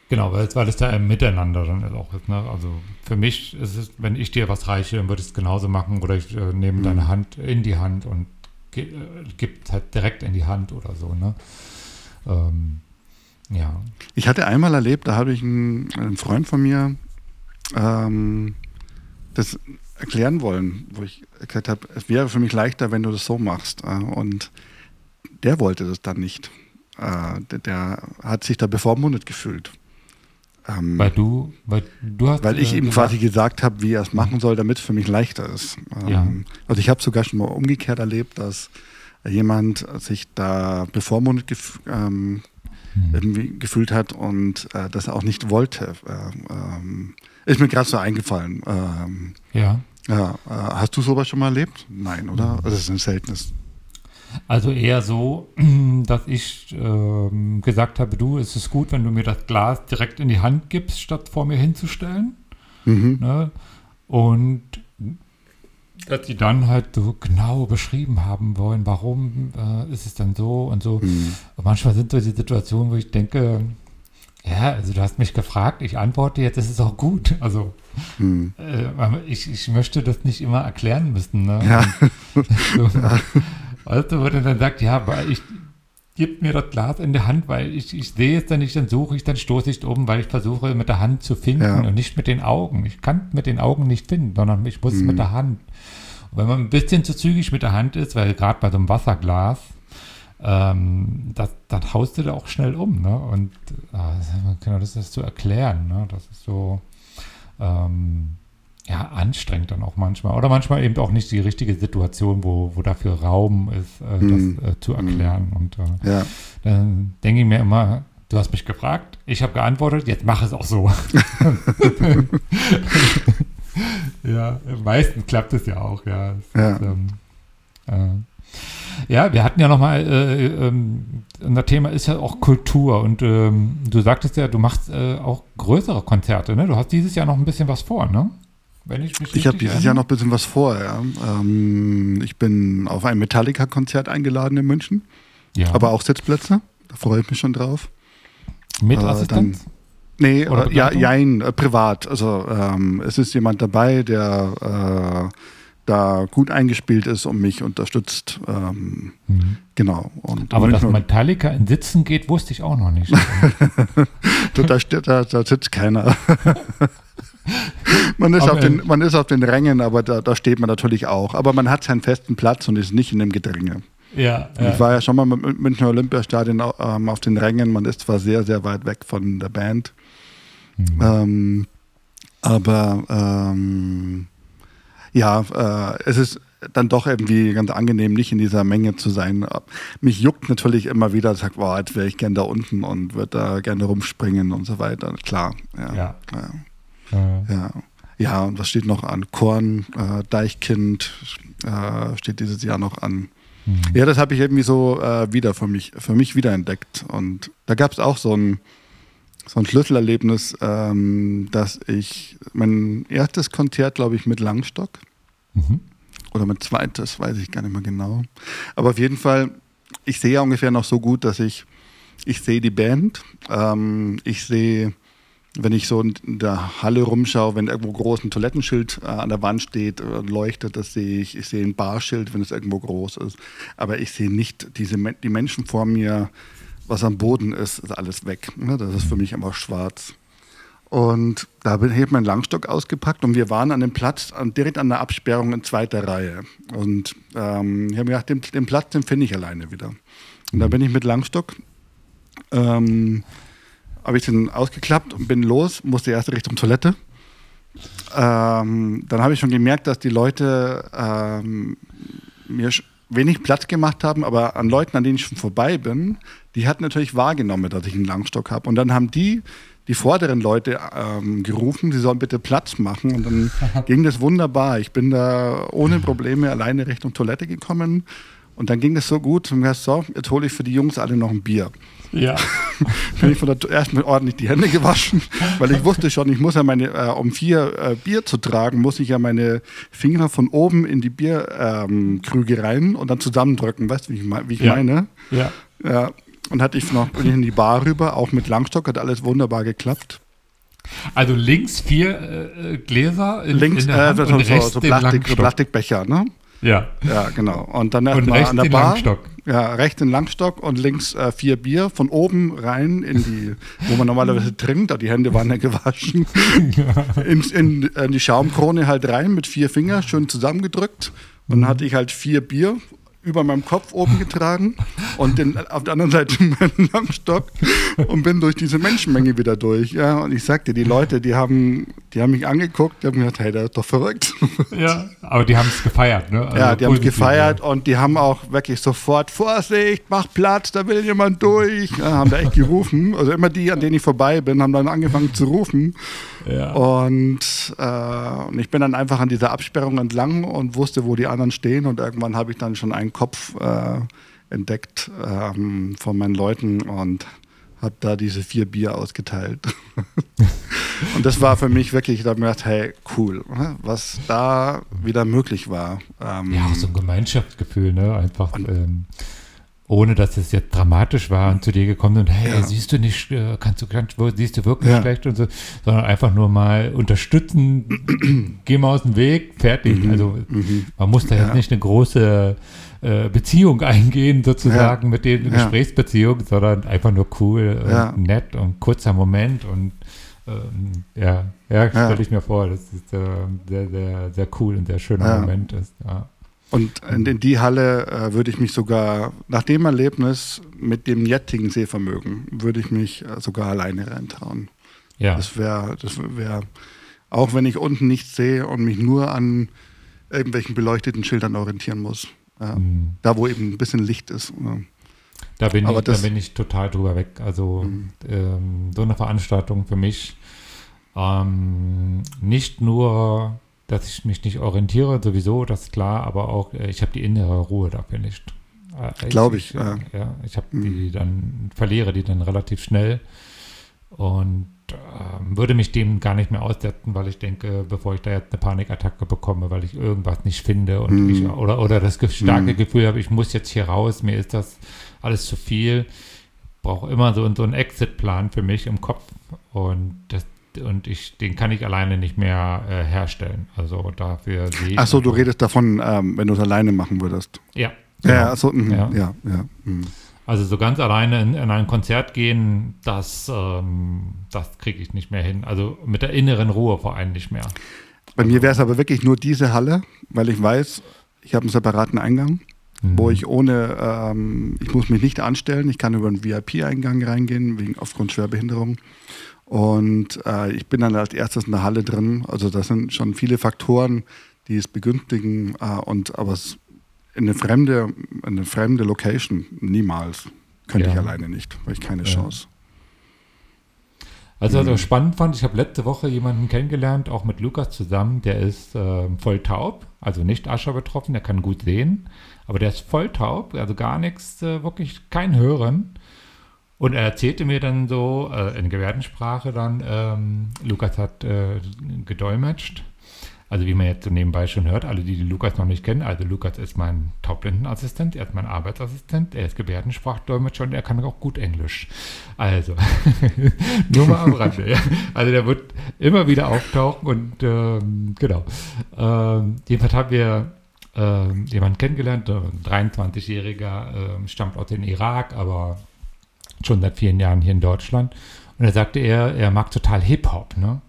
Genau, weil, weil es da im Miteinander dann auch ist. Ne? Also für mich ist es, wenn ich dir was reiche, dann würde ich es genauso machen oder ich äh, nehme Mhm. deine Hand in die Hand und ge äh, gebe es halt direkt in die Hand oder so. Ne? Ähm, ja, Ich hatte einmal erlebt, da habe ich einen, einen Freund von mir ähm, das erklären wollen, wo ich gesagt habe, es wäre für mich leichter, wenn du das so machst. Äh, und der wollte das dann nicht. Äh, der hat sich da bevormundet gefühlt. Ähm, weil du, weil du hast. weil ich äh, ihm quasi gesagt habe, wie er es machen soll, damit es für mich leichter ist. Ähm, Ja. Also ich habe sogar schon mal umgekehrt erlebt, dass jemand sich da bevormundet gef ähm, Hm. irgendwie gefühlt hat und äh, das auch nicht wollte. Ähm, ist mir gerade so eingefallen. Ähm, Ja. ja, äh, hast du sowas schon mal erlebt? Nein, oder? Also es ist ein seltenes. Also eher so, dass ich ähm, gesagt habe, du, es ist gut, wenn du mir das Glas direkt in die Hand gibst, statt vor mir hinzustellen. Mhm. Ne? Und dass die dann halt so genau beschrieben haben wollen, warum äh, ist es denn so und so. Mhm. Und manchmal sind so die Situationen, wo ich denke, ja, also du hast mich gefragt, ich antworte jetzt, es ist auch gut. Also Mhm. äh, ich, ich möchte das nicht immer erklären müssen. Ne? Ja. So, weißt du, wo der dann sagt, ja, weil ich gib mir das Glas in die Hand, weil ich, ich sehe es dann nicht, dann suche ich, dann stoße ich um, weil ich versuche mit der Hand zu finden Ja. und nicht mit den Augen. Ich kann mit den Augen nicht finden, sondern ich muss es Mhm. mit der Hand. Und wenn man ein bisschen zu zügig mit der Hand ist, weil gerade bei so einem Wasserglas, ähm, das, das haust du da auch schnell um, ne? Und äh, genau, das ist zu erklären, ne? Das ist so ähm, ja, anstrengend dann auch manchmal. Oder manchmal eben auch nicht die richtige Situation, wo, wo dafür Raum ist, äh, Mhm. das äh, zu erklären. Und äh, Ja. dann denke ich mir immer, du hast mich gefragt, ich habe geantwortet, jetzt mach es auch so. ja, meistens klappt es ja auch, ja. Ja. Ist, ähm, äh, ja, wir hatten ja nochmal, äh, ähm, unser Thema ist ja auch Kultur und ähm, du sagtest ja, du machst äh, auch größere Konzerte, ne? Du hast dieses Jahr noch ein bisschen was vor, ne? Wenn ich mich Ich habe dieses Jahr noch ein bisschen was vor. Ja. Ähm, ich bin auf ein Metallica-Konzert eingeladen in München, ja. aber auch Sitzplätze. Da freue ich mich schon drauf. mit äh, Assistenz? Nee, Oder ja, jein, äh, privat. Also ähm, es ist jemand dabei, der äh, da gut eingespielt ist und mich unterstützt. Ähm, Mhm. genau. Und Aber dass Metallica in Sitzen geht, wusste ich auch noch nicht. da, da, da sitzt keiner. man, ist auf den, man ist auf den Rängen, aber da, da steht man natürlich auch. Aber man hat seinen festen Platz und ist nicht in dem Gedränge. ja, Ich war ja schon mal im Münchner Olympiastadion ähm, auf den Rängen. Man ist zwar sehr, sehr weit weg von der Band, Mhm. ähm, aber ähm, ja, äh, es ist dann doch irgendwie ganz angenehm, nicht in dieser Menge zu sein. Mich juckt natürlich immer wieder, sagt, boah, jetzt wäre ich gern da unten und würde da gerne rumspringen und so weiter. Klar, ja. Ja. ja. Äh, Ja, ja und was steht noch an? Korn, äh, Deichkind äh, steht dieses Jahr noch an. mhm. Ja, das habe ich irgendwie so äh, wieder für mich, für mich wiederentdeckt. Und da gab es auch so ein, so ein Schlüsselerlebnis, ähm, dass ich mein erstes Konzert, glaube ich, mit Langstock. Mhm. oder mit zweites, weiß ich gar nicht mehr genau. Aber auf jeden Fall, ich sehe ja ungefähr noch so gut, dass ich, ich sehe die Band, ähm, ich sehe, wenn ich so in der Halle rumschaue, wenn irgendwo groß ein Toilettenschild äh, an der Wand steht, äh, leuchtet, das sehe ich. Ich sehe ein Barschild, wenn es irgendwo groß ist. Aber ich sehe nicht diese, die Menschen vor mir, was am Boden ist, ist alles weg. Ne? Das ist für mich einfach schwarz. Und da habe ich meinen Langstock ausgepackt und wir waren an dem Platz direkt an der Absperrung in zweiter Reihe. Und ähm, ich habe mir gedacht, den, den Platz, den finde ich alleine wieder. Und da bin ich mit Langstock, ähm, habe ich den ausgeklappt und bin los, musste erst Richtung Toilette. Ähm, dann habe ich schon gemerkt, dass die Leute ähm, mir wenig Platz gemacht haben, aber an Leuten, an denen ich schon vorbei bin, die hatten natürlich wahrgenommen, dass ich einen Langstock habe. Und dann haben die die vorderen Leute ähm, gerufen, sie sollen bitte Platz machen. Und dann ging das wunderbar. Ich bin da ohne Probleme alleine Richtung Toilette gekommen. Und dann ging das so gut. Und gesagt, so, jetzt hole ich für die Jungs alle noch ein Bier. Ja. bin ich von der erstmal ordentlich die Hände gewaschen, weil ich wusste schon, ich muss ja meine, äh, um vier äh, Bier zu tragen, muss ich ja meine Finger von oben in die Bierkrüge ähm, rein und dann zusammendrücken. Weißt du, wie ich, wie ich ja. meine? Ja. ja. Und hatte ich noch bin ich in die Bar rüber, auch mit Langstock, hat alles wunderbar geklappt. Also links vier äh, Gläser in, links, in der Hand äh, so, und so, so, Plastik, so Plastikbecher, ne? Ja. Ja, genau. Und dann rechts an der Bar. Langstock. Ja, rechts den Langstock und links äh, vier Bier von oben rein in die, wo man normalerweise trinkt, aber die Hände waren ja gewaschen. ja. In, in, in, die Schaumkrone halt rein mit vier Fingern, schön zusammengedrückt. Und dann hatte ich halt vier Bier über meinem Kopf oben getragen und den, auf der anderen Seite meinen Langstock und bin durch diese Menschenmenge wieder durch. Ja, und ich sagte, die Leute, die haben, die haben mich angeguckt, die haben gesagt, hey, der ist doch verrückt. Ja, aber die haben es gefeiert, ne? Also ja, die haben es gefeiert ja. und die haben auch wirklich sofort, Vorsicht, mach Platz, da will jemand durch. Ja, haben da echt gerufen. Also immer die, an denen ich vorbei bin, haben dann angefangen zu rufen. Ja. Und, äh, und ich bin dann einfach an dieser Absperrung entlang und wusste, wo die anderen stehen und irgendwann habe ich dann schon einen Kopf äh, entdeckt ähm, von meinen Leuten und habe da diese vier Bier ausgeteilt. und das war für mich wirklich, da habe ich gedacht, hey, cool, ne, was da wieder möglich war. Ähm, ja, auch so ein Gemeinschaftsgefühl, ne? Einfach. Ähm, ohne dass es jetzt dramatisch war und zu dir gekommen und hey, ja. siehst du nicht, äh, kannst du, kannst, siehst du wirklich ja. schlecht und so, sondern einfach nur mal unterstützen, geh mal aus dem Weg, fertig. Mhm. Also mhm. man muss da jetzt nicht eine große äh, Beziehung eingehen, sozusagen mit denen, eine Gesprächsbeziehung, sondern einfach nur cool, und nett und kurzer Moment und ähm, ja, ja, stelle ich mir vor, dass es äh, sehr, sehr, sehr cool und sehr schöner Moment ist. Ja. Und in die Halle äh, würde ich mich sogar, nach dem Erlebnis mit dem jetzigen Sehvermögen, würde ich mich äh, sogar alleine reintrauen. Ja. Das wäre, das wäre, auch wenn ich unten nichts sehe und mich nur an irgendwelchen beleuchteten Schildern orientieren muss. Ja. Mhm. Da, wo eben ein bisschen Licht ist. Da bin, ich, das, da bin ich total drüber weg. Also mhm. ähm, so eine Veranstaltung für mich ähm, nicht nur dass ich mich nicht orientiere, sowieso, das ist klar, aber auch, äh, ich habe die innere Ruhe dafür nicht. Äh, Glaube ich, ja. ja ich habe mhm. die dann, verliere die dann relativ schnell und äh, würde mich dem gar nicht mehr aussetzen, weil ich denke, bevor ich da jetzt eine Panikattacke bekomme, weil ich irgendwas nicht finde und mhm. ich, oder, oder das starke mhm. Gefühl habe, ich muss jetzt hier raus, mir ist das alles zu viel, brauche immer so, so einen Exit-Plan für mich im Kopf und das und ich, den kann ich alleine nicht mehr äh, herstellen. Also dafür sehe ich. Achso, du redest davon, ähm, wenn du es alleine machen würdest. Ja. Genau. Ja, also, ja, ja. ja mh. Also so ganz alleine in, in ein Konzert gehen, das, ähm, das kriege ich nicht mehr hin. Also mit der inneren Ruhe vor allem nicht mehr. Bei mir wäre es aber wirklich nur diese Halle, weil ich weiß, ich habe einen separaten Eingang, mhm. wo ich ohne, ähm, ich muss mich nicht anstellen, ich kann über einen VIP-Eingang reingehen, wegen aufgrund Schwerbehinderung. Und äh, ich bin dann als erstes in der Halle drin. Also das sind schon viele Faktoren, die es begünstigen. Äh, und aber es in eine fremde, eine fremde Location niemals. Könnte ja. ich alleine nicht, weil ich keine ja. Chance. Also, also spannend fand, ich habe letzte Woche jemanden kennengelernt, auch mit Lukas zusammen, der ist äh, voll taub, also nicht Ascher betroffen, der kann gut sehen, aber der ist voll taub, also gar nichts, äh, wirklich kein Hören. Und er erzählte mir dann so, äh, in Gebärdensprache dann, ähm, Lukas hat äh, gedolmetscht, Also wie man jetzt so nebenbei schon hört, alle, die, die Lukas noch nicht kennen, also Lukas ist mein Taubblindenassistent, er ist mein Arbeitsassistent, er ist Gebärdensprachdolmetscher und er kann auch gut Englisch. Also, nur mal am Rande. Ja. Also der wird immer wieder auftauchen und ähm, genau. Ähm, jedenfalls haben wir ähm, jemanden kennengelernt, ein 23-Jähriger, äh, stammt aus dem Irak, aber schon seit vielen Jahren hier in Deutschland. Und er sagte, er, er mag total Hip-Hop, ne?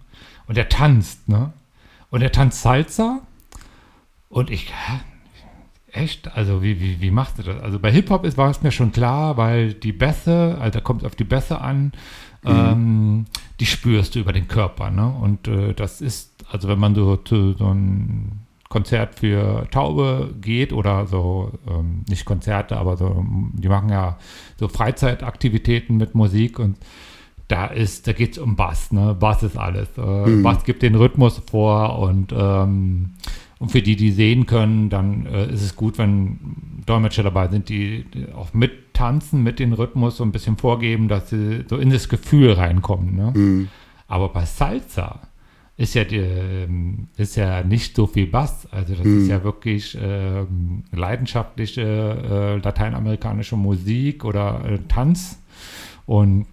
Und er tanzt, ne? Und er tanzt Salsa. Und ich, echt? Also, wie, wie, wie machst du das? Also, bei Hip-Hop war es mir schon klar, weil die Bässe, also da kommt es auf die Bässe an, mhm. ähm, die spürst du über den Körper, ne? Und äh, das ist, also, wenn man so zu so ein Konzert für Taube geht oder so, ähm, nicht Konzerte, aber so, die machen ja so Freizeitaktivitäten mit Musik und da ist, da geht es um Bass, ne? Bass ist alles. Äh, mhm. Bass gibt den Rhythmus vor und, ähm, und für die, die sehen können, dann äh, ist es gut, wenn Dolmetscher dabei sind, die, die, auch mittanzen, mit den Rhythmus so ein bisschen vorgeben, dass sie so in das Gefühl reinkommen. Ne? Mhm. Aber bei Salsa ist ja, ähm, ist ja nicht so viel Bass. Also das mhm. ist ja wirklich äh, leidenschaftliche äh, lateinamerikanische Musik oder äh, Tanz. Und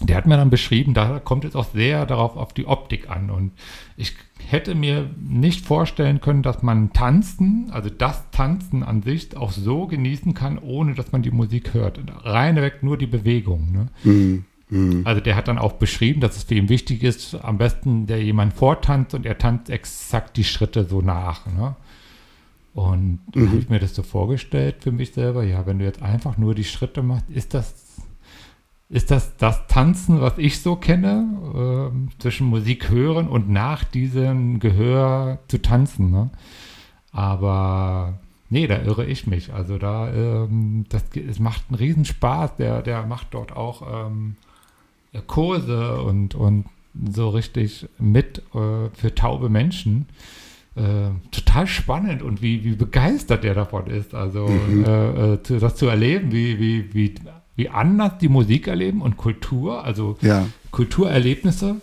der hat mir dann beschrieben, da kommt es auch sehr darauf auf die Optik an. Und ich hätte mir nicht vorstellen können, dass man Tanzen, also das Tanzen an sich, auch so genießen kann, ohne dass man die Musik hört. Reineweg nur die Bewegung. Ne? Mhm. Mhm. Also der hat dann auch beschrieben, dass es für ihn wichtig ist, am besten der jemand vortanzt und er tanzt exakt die Schritte so nach. Ne? Und mhm. habe ich mir das so vorgestellt für mich selber, ja, wenn du jetzt einfach nur die Schritte machst, ist das ist das das Tanzen, was ich so kenne, äh, zwischen Musik hören und nach diesem Gehör zu tanzen. Ne? Aber nee, da irre ich mich. Also da, ähm, das es macht einen Riesenspaß. Der, der macht dort auch ähm, Kurse und, und so richtig mit äh, für taube Menschen. Äh, total spannend und wie, wie begeistert der davon ist. Also mhm. äh, äh das zu erleben, wie, wie, wie wie anders die Musik erleben und Kultur, also ja. Kulturerlebnisse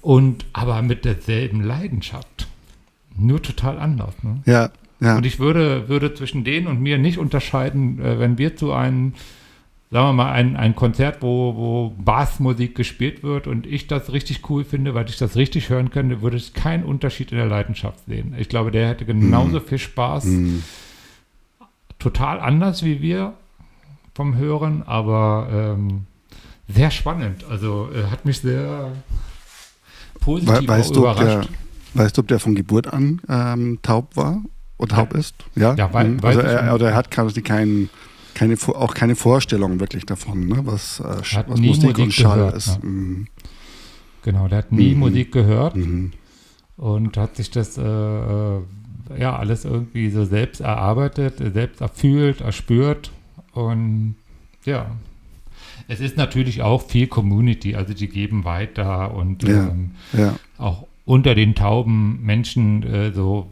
und aber mit derselben Leidenschaft. Nur total anders. Ne? Ja, ja. Und ich würde, würde zwischen denen und mir nicht unterscheiden, äh, wenn wir zu einem, sagen wir mal, ein, ein Konzert, wo, wo Bassmusik gespielt wird und ich das richtig cool finde, weil ich das richtig hören könnte, würde ich keinen Unterschied in der Leidenschaft sehen. Ich glaube, der hätte genauso mm. viel Spaß. Mm. Total anders wie wir, vom Hören, aber ähm, sehr spannend. Also äh, hat mich sehr positiv We weißt überrascht. Der, weißt du, ob der von Geburt an ähm, taub war oder taub ist? Ja, ja weil, also er, oder er hat quasi keinen keine, auch keine Vorstellung wirklich davon, ne? was, äh, was Musik, und Schall gehört, ist. Ja. Mhm. Genau, der hat nie mhm. Musik gehört mhm. und hat sich das äh, äh, ja alles irgendwie so selbst erarbeitet, selbst erfühlt, erspürt und ja, es ist natürlich auch viel Community, also die geben weiter und ja, ähm, ja. auch unter den tauben Menschen äh, so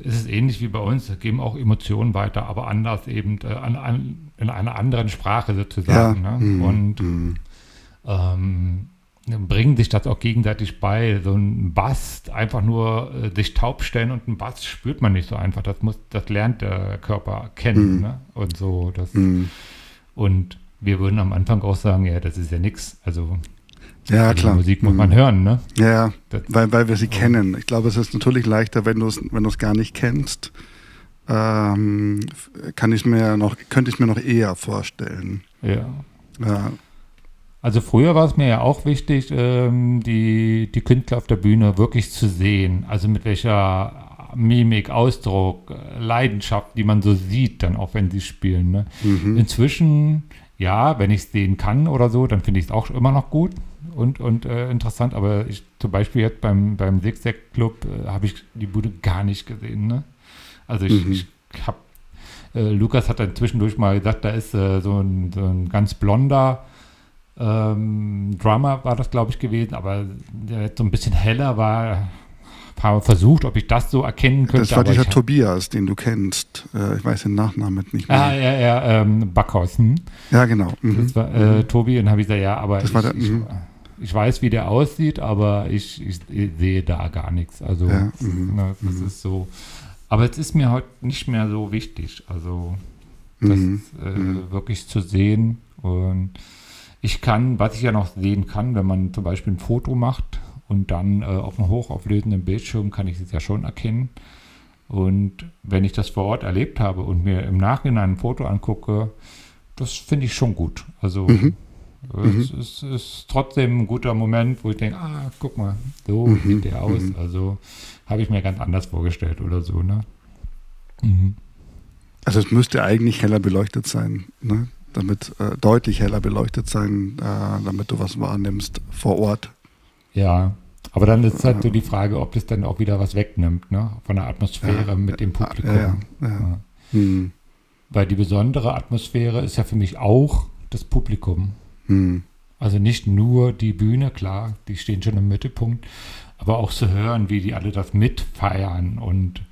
ist es ähnlich wie bei uns, geben auch Emotionen weiter, aber anders eben äh, an, an, in einer anderen Sprache sozusagen. Ja. Ne? Mhm. Und mhm. ähm, bringen sich das auch gegenseitig bei. So ein Bass, einfach nur äh, sich taub stellen und ein Bass spürt man nicht so einfach. Das muss, das lernt der Körper kennen. Mm. Ne? Und so. Das, mm. Und wir würden am Anfang auch sagen, ja, das ist ja nichts. Also ja, klar. Musik muss man hören, ne? Ja, weil, weil wir sie oh. kennen. Ich glaube, es ist natürlich leichter, wenn du es wenn gar nicht kennst. Ähm, kann ich mir noch, könnte ich mir noch eher vorstellen. Ja. Ja. Also früher war es mir ja auch wichtig, ähm, die, die Künstler auf der Bühne wirklich zu sehen. Also mit welcher Mimik, Ausdruck, Leidenschaft, die man so sieht, dann auch wenn sie spielen. Ne? Mhm. Inzwischen, ja, wenn ich es sehen kann oder so, dann finde ich es auch immer noch gut und, und äh, interessant. Aber ich, zum Beispiel jetzt beim, beim Zigzag Club äh, habe ich die Bude gar nicht gesehen. Ne? Also ich, mhm. ich habe, äh, Lukas hat dann zwischendurch mal gesagt, da ist äh, so, ein, so ein ganz blonder ähm, Drummer war das, glaube ich, gewesen, aber der jetzt so ein bisschen heller war. Habe versucht, ob ich das so erkennen könnte. Das war dieser Tobias, den du kennst. Äh, ich weiß den Nachnamen nicht mehr. Ah, ja, ja, ähm, Backhaus. Hm? Ja, genau. Mhm. Das war äh, mhm. Tobi und habe ich gesagt, ja, aber das ich, der, ich, mhm. Ich weiß, wie der aussieht, aber ich, ich, ich sehe da gar nichts. Also Ja, mhm, ne, das ist so. Aber es ist mir heute nicht mehr so wichtig. Also das Mhm, äh, wirklich zu sehen. Und ich kann, was ich ja noch sehen kann, wenn man zum Beispiel ein Foto macht und dann äh, auf einem hochauflösenden Bildschirm kann ich es ja schon erkennen. Und wenn ich das vor Ort erlebt habe und mir im Nachhinein ein Foto angucke, das finde ich schon gut. Also Mhm. Es ist, ist trotzdem ein guter Moment, wo ich denke, ah, guck mal, so Mhm. sieht der aus. Also habe ich mir ganz anders vorgestellt oder so, ne? Mhm. Also es müsste eigentlich heller beleuchtet sein, ne? damit äh, deutlich heller beleuchtet sein, äh, damit du was wahrnimmst vor Ort. Ja, aber dann ist halt so die Frage, ob das dann auch wieder was wegnimmt, ne? Von der Atmosphäre Ja, mit dem Publikum. Ja. Ja. Hm, Weil die besondere Atmosphäre ist ja für mich auch das Publikum. Hm, Also nicht nur die Bühne, klar, die stehen schon im Mittelpunkt, aber auch zu hören, wie die alle das mitfeiern und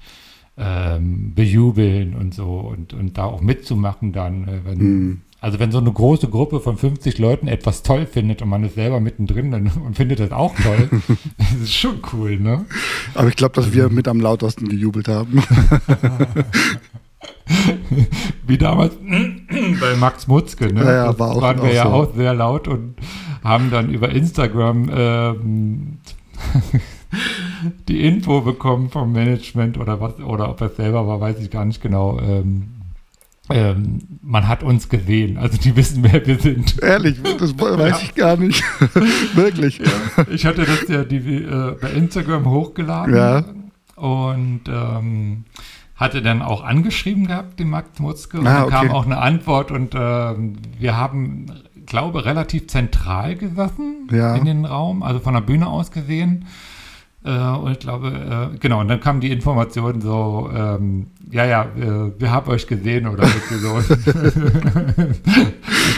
ähm, bejubeln und so und, und da auch mitzumachen dann, äh, wenn, hm. also wenn so eine große Gruppe von 50 Leuten etwas toll findet und man ist selber mittendrin dann, und findet das auch toll, das ist schon cool, ne? Aber ich glaube, dass wir mit am lautesten gejubelt haben. Wie damals bei Max Mutzke, ne? Ja, ja, das war auch- waren wir auch ja so. auch sehr laut und haben dann über Instagram ähm, die Info bekommen vom Management oder was, oder ob es selber war, weiß ich gar nicht genau. Ähm, ähm, man hat uns gesehen, also die wissen, wer wir sind. Ehrlich, das weiß ich gar nicht. Wirklich. Ich hatte das ja die, äh, bei Instagram hochgeladen Ja. und ähm, hatte dann auch angeschrieben gehabt, den Max Mutzke. Und Ah, dann kam okay. auch eine Antwort und ähm, wir haben, glaube relativ zentral gesessen Ja. in den Raum, also von der Bühne aus gesehen. Äh, und ich glaube, äh, genau, und dann kam die Information so, ähm, ja, ja, äh, wir haben euch gesehen oder irgendwie so.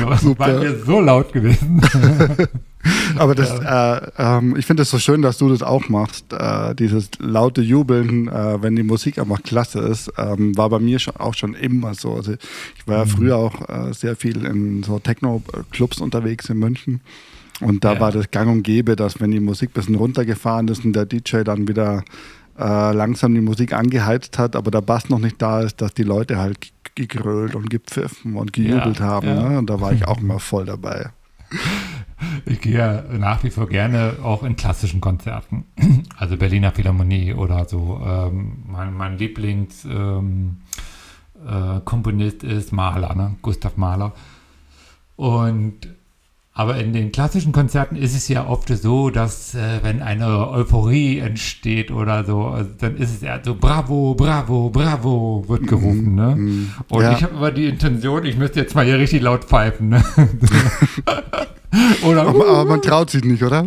also, waren wir so laut gewesen. Aber das, äh, ähm, ich finde es so schön, dass du das auch machst. Äh, dieses laute Jubeln, äh, wenn die Musik einfach klasse ist, ähm, war bei mir schon, auch schon immer so. Also ich war ja früher auch äh, sehr viel in so Techno-Clubs unterwegs in München. Und da Ja. war das gang und gäbe, dass wenn die Musik ein bisschen runtergefahren ist und der DJ dann wieder äh, langsam die Musik angeheizt hat, aber der Bass noch nicht da ist, dass die Leute halt gegrölt und gepfiffen und gejubelt Ja, haben. ja. Ne? Und da war ich auch immer voll dabei. Ich gehe ja nach wie vor gerne auch in klassischen Konzerten. Also Berliner Philharmonie oder so. Ähm, mein mein Lieblingskomponist ähm, äh, ist Mahler, ne? Gustav Mahler. Und aber in den klassischen Konzerten ist es ja oft so, dass äh, wenn eine Euphorie entsteht oder so, also dann ist es ja so Bravo, Bravo, Bravo wird gerufen, ne? Und Ja. ich habe immer die Intention, ich müsste jetzt mal hier richtig laut pfeifen, ne? oder Aber, aber man traut sich nicht, oder?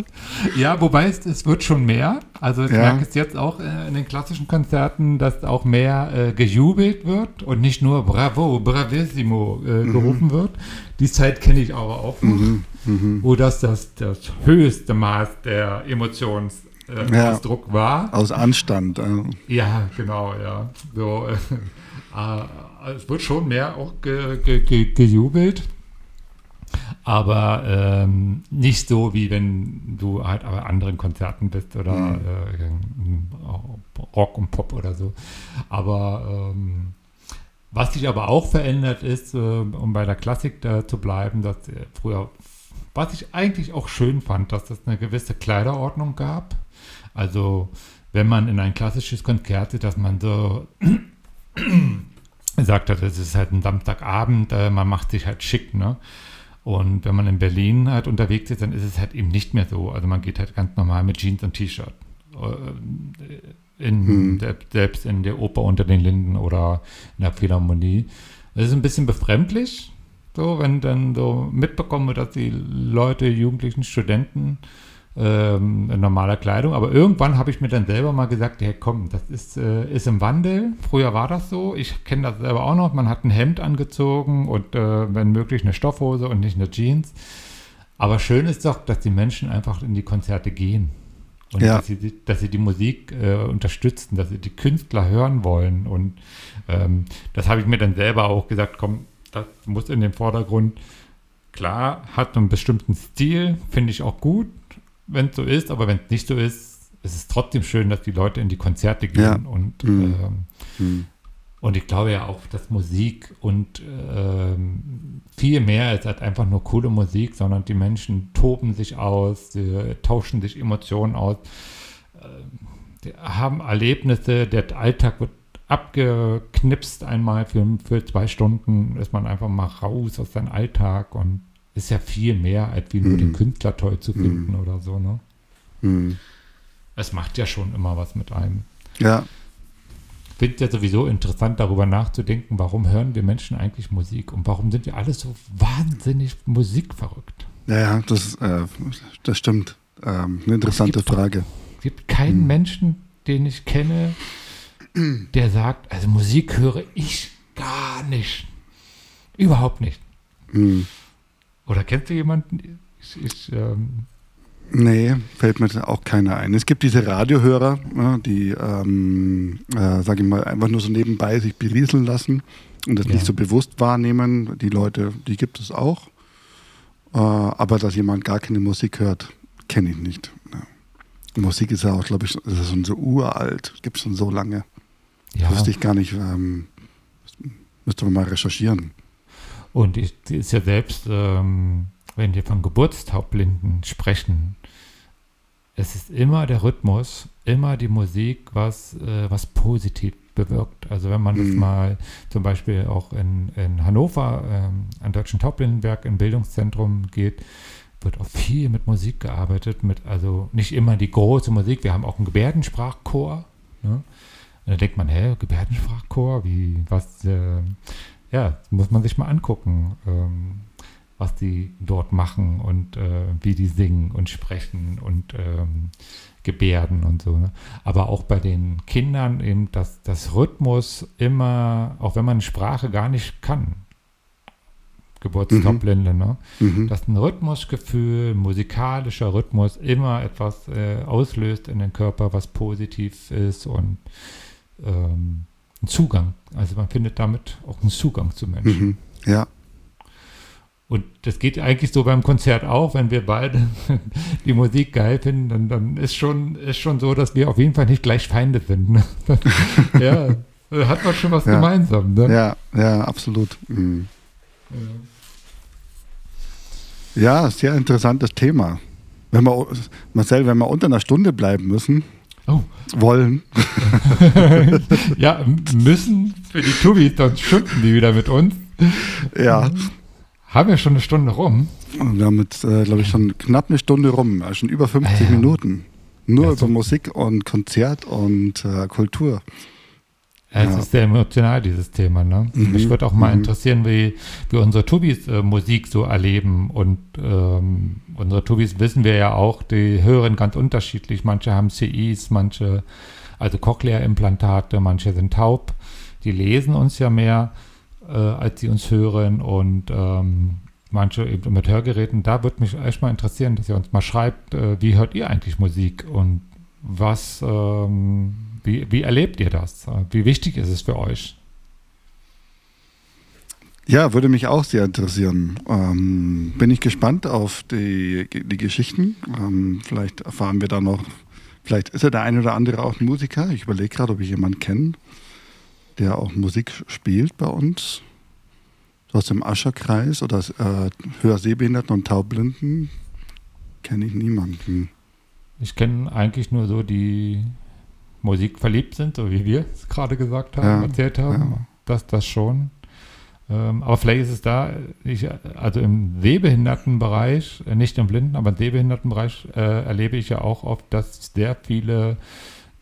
ja, wobei es, es wird schon mehr. Also ich Ja. merke es jetzt auch äh, in den klassischen Konzerten, dass auch mehr äh, gejubelt wird und nicht nur Bravo, Bravissimo äh, Mhm. gerufen wird. Die Zeit kenne ich aber auch noch, Mhm. wo das, das das höchste Maß der Emotionsausdruck äh, Ja. Ausdruck war. Aus Anstand. Äh. Ja, genau, ja. So, äh, äh, es wird schon mehr auch ge, ge, ge, gejubelt. Aber ähm, nicht so, wie wenn du halt bei anderen Konzerten bist oder äh, Rock und Pop oder so. Aber ähm, was sich aber auch verändert ist, äh, um bei der Klassik da zu bleiben, dass äh, früher, was ich eigentlich auch schön fand, dass es eine gewisse Kleiderordnung gab. Also wenn man in ein klassisches Konzert ist, dass man so sagt hat, es ist halt ein Samstagabend, äh, man macht sich halt schick, ne? Und wenn man in Berlin halt unterwegs ist, dann ist es halt eben nicht mehr so. Also man geht halt ganz normal mit Jeans und T-Shirt. Äh, In, selbst- Selbst in der Oper unter den Linden oder in der Philharmonie. Das ist ein bisschen befremdlich, so, wenn dann so mitbekomme, dass die Leute, Jugendlichen, Studenten ähm, in normaler Kleidung. Aber irgendwann habe ich mir dann selber mal gesagt, ja komm, das ist, äh, ist im Wandel. Früher war das so. Ich kenne das selber auch noch. Man hat ein Hemd angezogen und äh, wenn möglich eine Stoffhose und nicht eine Jeans. Aber schön ist doch, dass die Menschen einfach in die Konzerte gehen. Und Ja. dass, sie, die- dass sie die Musik äh, unterstützen, dass sie die Künstler hören wollen. Und ähm, das habe ich mir dann selber auch gesagt, komm, das muss in den Vordergrund. Klar, hat einen bestimmten Stil, finde ich auch gut. Wenn es so ist, aber wenn es nicht so ist, ist es trotzdem schön, dass die Leute in die Konzerte gehen Ja. und Mhm. ähm, Hm. und ich glaube ja auch, dass Musik und ähm, viel mehr ist als einfach nur coole Musik, sondern die Menschen toben sich aus, sie tauschen sich Emotionen aus, die haben Erlebnisse, der Alltag wird abgeknipst einmal für, für zwei Stunden, ist man einfach mal raus aus seinem Alltag und ist ja viel mehr, als wie nur Mhm. den Künstler toll zu finden oder so. Ne? Hm. Es macht ja schon immer was mit einem. Ja, Ich finde es ja sowieso interessant, darüber nachzudenken, warum hören wir Menschen eigentlich Musik und warum sind wir alle so wahnsinnig musikverrückt? ja, ja das, äh, das stimmt. Ähm, eine interessante Es gibt- Frage. Es gibt keinen Hm. Menschen, den ich kenne, der sagt, also Musik höre ich gar nicht. Überhaupt nicht. Hm. Oder kennst du jemanden? Ich, ich, ähm, Nee, fällt mir auch keiner ein. Es gibt diese Radiohörer, ja, die, ähm, äh, sage ich mal, einfach nur so nebenbei sich berieseln lassen und das Ja. nicht so bewusst wahrnehmen. Die Leute, die gibt es auch. Äh, aber dass jemand gar keine Musik hört, kenne ich nicht. Ja. Musik ist ja auch, glaube ich, das ist schon so uralt, gibt es schon so lange. ja. Wüsste ich gar nicht, ähm, müsste man mal recherchieren. Und ich, ist ja selbst, ähm, wenn wir von Geburtstaubblinden sprechen, es ist immer der Rhythmus, immer die Musik, was, äh, was positiv bewirkt. Also wenn man das Mhm. mal zum Beispiel auch in, in Hannover ähm, an Deutschen Taubblindenwerk im Bildungszentrum geht, wird auch viel mit Musik gearbeitet, mit also nicht immer die große Musik, wir haben auch einen Gebärdensprachchor. Ne? Und da denkt man, hä, Gebärdensprachchor, wie, was, äh, ja, muss man sich mal angucken, ähm, was die dort machen und äh, wie die singen und sprechen und ähm, gebärden und so. Ne? Aber auch bei den Kindern eben, dass das Rhythmus immer, auch wenn man Sprache gar nicht kann, Geburtstaubblinde, ne? Mhm. dass ein Rhythmusgefühl, musikalischer Rhythmus immer etwas äh, auslöst in den Körper, was positiv ist und ähm, ein Zugang. Also man findet damit auch einen Zugang zu Menschen. Mhm. Ja, Und das geht eigentlich so beim Konzert auch, wenn wir beide die Musik geil finden, dann, dann ist, schon, ist schon so, dass wir auf jeden Fall nicht gleich Feinde sind. Ne? ja, hat man schon was Ja. gemeinsam. Ne? ja, ja, absolut. Mhm. Ja, sehr interessantes Thema. Wenn wir, Marcel, wenn wir unter einer Stunde bleiben müssen, Oh. wollen, ja, müssen für die Tubis, sonst schimpfen die wieder mit uns. ja, Haben wir schon eine Stunde rum? wir haben jetzt, äh, glaube ich, schon knapp eine Stunde rum, also schon über 50 Ah, ja. Minuten. Nur Ja, über so- Musik und Konzert und äh, Kultur. Es Ja. ist sehr emotional, dieses Thema. Ne? Mhm. Mich würde auch mal Mhm. interessieren, wie, wie unsere Tubis äh, Musik so erleben. Und ähm, unsere Tubis wissen wir ja auch, die hören ganz unterschiedlich. Manche haben CIs, manche, also Cochlea-Implantate, manche sind taub. Die lesen uns ja mehr, äh, als sie uns hören. Und ähm, manche eben mit Hörgeräten. Da würde mich echt mal interessieren, dass ihr uns mal schreibt, äh, wie hört ihr eigentlich Musik und was, ähm, wie, wie erlebt ihr das? Wie wichtig ist es für euch? Ja, würde mich auch sehr interessieren. Ähm, bin ich gespannt auf die, die Geschichten. Ähm, vielleicht erfahren wir da noch, vielleicht ist ja der eine oder andere auch ein Musiker. Ich überlege gerade, ob ich jemanden kenne, der auch Musik spielt bei uns. Aus dem Ascherkreis oder äh, Hörsehbehinderten und Taubblinden kenne ich niemanden. Ich kenne eigentlich nur so, die Musik verliebt sind, so wie wir es gerade gesagt haben, Ja, erzählt haben. ja. Das, das schon. Ähm, aber vielleicht ist es da, ich, also im Sehbehindertenbereich, äh, nicht im Blinden, aber im Sehbehindertenbereich äh, erlebe ich ja auch oft, dass sehr viele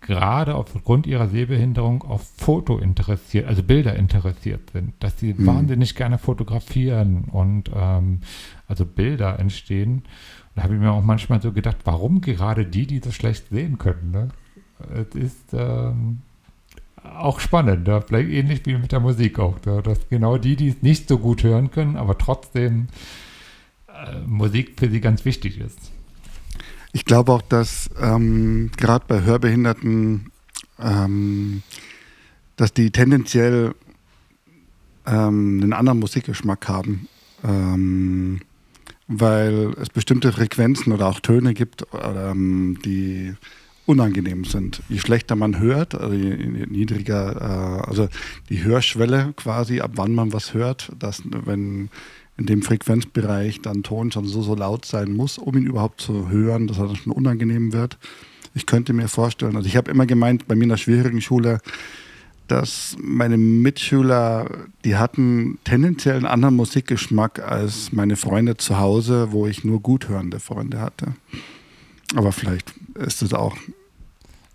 gerade aufgrund ihrer Sehbehinderung auf Foto interessiert, also Bilder interessiert sind, dass sie Mhm. wahnsinnig gerne fotografieren und ähm, also Bilder entstehen. Da habe ich mir auch manchmal so gedacht, warum gerade die, die so schlecht sehen können. Ne? Es ist ähm, auch spannend, ja? vielleicht ähnlich wie mit der Musik auch, ja? dass genau die, die es nicht so gut hören können, aber trotzdem äh, Musik für sie ganz wichtig ist. Ich glaube auch, dass ähm, gerade bei Hörbehinderten, ähm, dass die tendenziell ähm, einen anderen Musikgeschmack haben. Ähm, weil es bestimmte Frequenzen oder auch Töne gibt, ähm, die unangenehm sind. Je schlechter man hört, also je, niedriger, äh, also die Hörschwelle quasi, ab wann man was hört, dass wenn in dem Frequenzbereich dann Ton schon so, so laut sein muss, um ihn überhaupt zu hören, dass er dann schon unangenehm wird. Ich könnte mir vorstellen, also ich habe immer gemeint, bei mir in der schwierigen Schule, dass meine Mitschüler, die hatten tendenziell einen anderen Musikgeschmack als meine Freunde zu Hause, wo ich nur gut hörende Freunde hatte. Aber vielleicht ist es auch.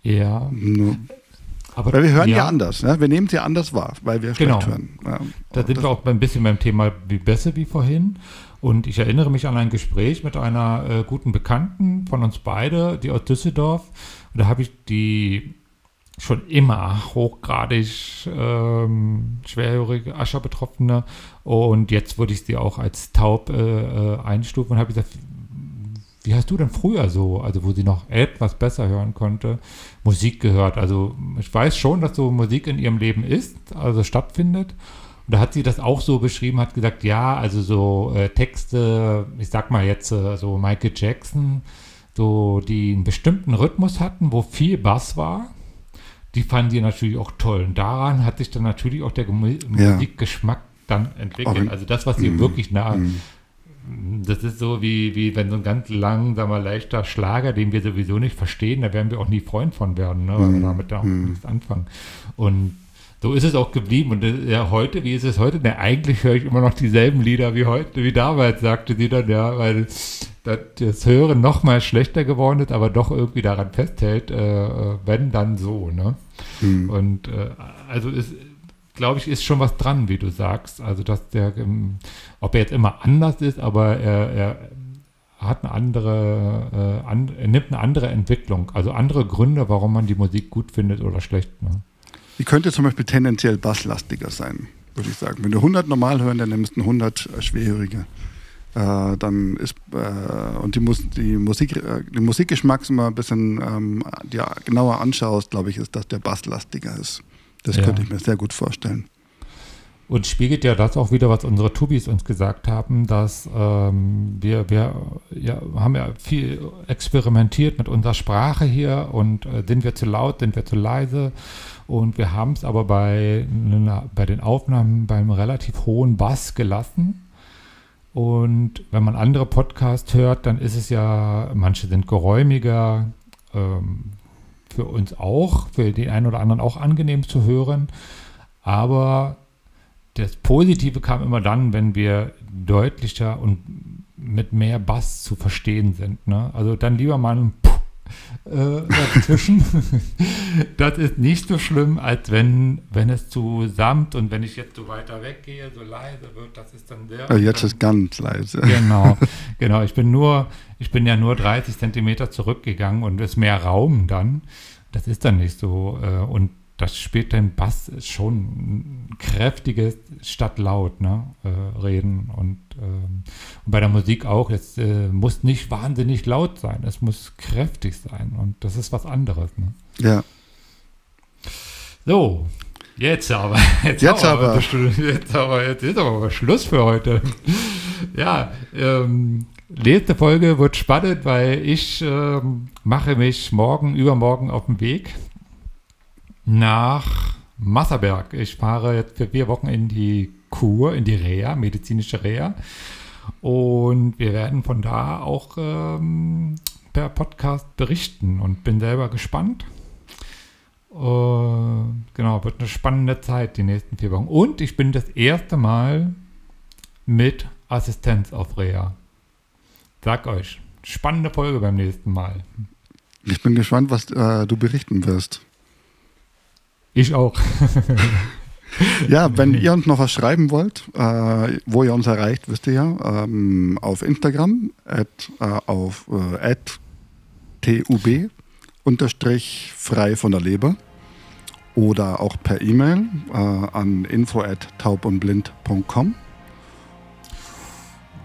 Ja. Nur, aber weil wir hören ja, ja anders, ne? wir nehmen sie anders wahr, weil wir genau. schlecht hören. Ja, da sind wir auch ein bisschen beim Thema wie besser wie vorhin. Und ich erinnere mich an ein Gespräch mit einer äh, guten Bekannten von uns beide, die aus Düsseldorf. Und da habe ich die schon immer hochgradig ähm, schwerhörige Ascher-Betroffene und jetzt würde ich sie auch als taub äh, äh, einstufen und habe gesagt, wie hast du denn früher so, also wo sie noch etwas besser hören konnte, Musik gehört? Also ich weiß schon, dass so Musik in ihrem Leben ist, also stattfindet. Und da hat sie das auch so beschrieben, hat gesagt, ja, also so äh, Texte, ich sag mal jetzt äh, so Michael Jackson, so die einen bestimmten Rhythmus hatten, wo viel Bass war die fanden die natürlich auch toll. Und daran hat sich dann natürlich auch der Musikgeschmack dann entwickelt. Also das, was sie mm, wirklich nah. Mm. Das ist so wie, wie wenn so ein ganz langsamer, leichter Schlager, den wir sowieso nicht verstehen, da werden wir auch nie Freund von werden, ne? weil mm, wir damit auch mm. nichts anfangen. Und so ist es auch geblieben. Und ja, heute, wie ist es heute? Na, eigentlich höre ich immer noch dieselben Lieder wie heute, wie damals, sagte sie dann, ja, weil das Hören noch mal schlechter geworden ist, aber doch irgendwie daran festhält, äh, äh, wenn dann so, ne? Mhm. Und äh, also ist, glaube ich, ist schon was dran, wie du sagst. Also dass der, ähm, ob er jetzt immer anders ist, aber er, er hat eine andere, äh, an, er nimmt eine andere Entwicklung, also andere Gründe, warum man die Musik gut findet oder schlecht. Ne? Die könnte zum Beispiel tendenziell basslastiger sein, würde ich sagen. Wenn du 100 normal hören, dann nimmst du 100 schwerhörige. Äh, dann ist äh, und die, Mus die Musik, äh, den Musikgeschmack mal ein bisschen ähm, ja, genauer anschaust, glaube ich, ist, dass der basslastiger ist. Das ja. könnte ich mir sehr gut vorstellen. Und spiegelt ja das auch wieder, was unsere Tubis uns gesagt haben, dass ähm, wir, wir ja, haben ja viel experimentiert mit unserer Sprache hier und äh, sind wir zu laut, sind wir zu leise. Und wir haben es aber bei, bei den Aufnahmen beim relativ hohen Bass gelassen. Und wenn man andere Podcasts hört, dann ist es ja, manche sind geräumiger, ähm, für uns auch, für den einen oder anderen auch angenehm zu hören. Aber das Positive kam immer dann, wenn wir deutlicher und mit mehr Bass zu verstehen sind. Ne? Also dann lieber mal ein Puh äh, dazwischen. das ist nicht so schlimm, als wenn, wenn es zu samt und wenn ich jetzt so weiter weggehe, so leise wird, das ist dann sehr. Also jetzt ist ganz leise. Genau, genau. Ich bin nur, ich bin ja nur 30 Zentimeter zurückgegangen und es ist mehr Raum dann. Das ist dann nicht so. Äh, und das spielt den Bass schon ein kräftiges statt laut, ne? Äh, reden. Und, ähm, und, bei der Musik auch, es äh, muss nicht wahnsinnig laut sein, es muss kräftig sein. Und das ist was anderes. Ne? Ja. So, jetzt aber. Jetzt, jetzt aber. Jetzt aber, jetzt ist aber Schluss für heute. ja, ähm, nächste Folge wird spannend, weil ich ähm, mache mich morgen, übermorgen auf den Weg nach Masserberg. Ich fahre jetzt für vier Wochen in die Kur, in die Reha, medizinische Reha. Und wir werden von da auch ähm, per Podcast berichten und bin selber gespannt. Uh, genau, wird eine spannende Zeit die nächsten vier Wochen. Und ich bin das erste Mal mit Assistenz auf Reha. Sag euch, spannende Folge beim nächsten Mal. Ich bin gespannt, was äh, du berichten wirst. Ich auch. ja, wenn ihr uns noch was schreiben wollt, äh, wo ihr uns erreicht, wisst ihr ja, ähm, auf Instagram, at, äh, auf äh, tub, unterstrich frei von der Leber oder auch per E-Mail äh, an info at taubundblind.com.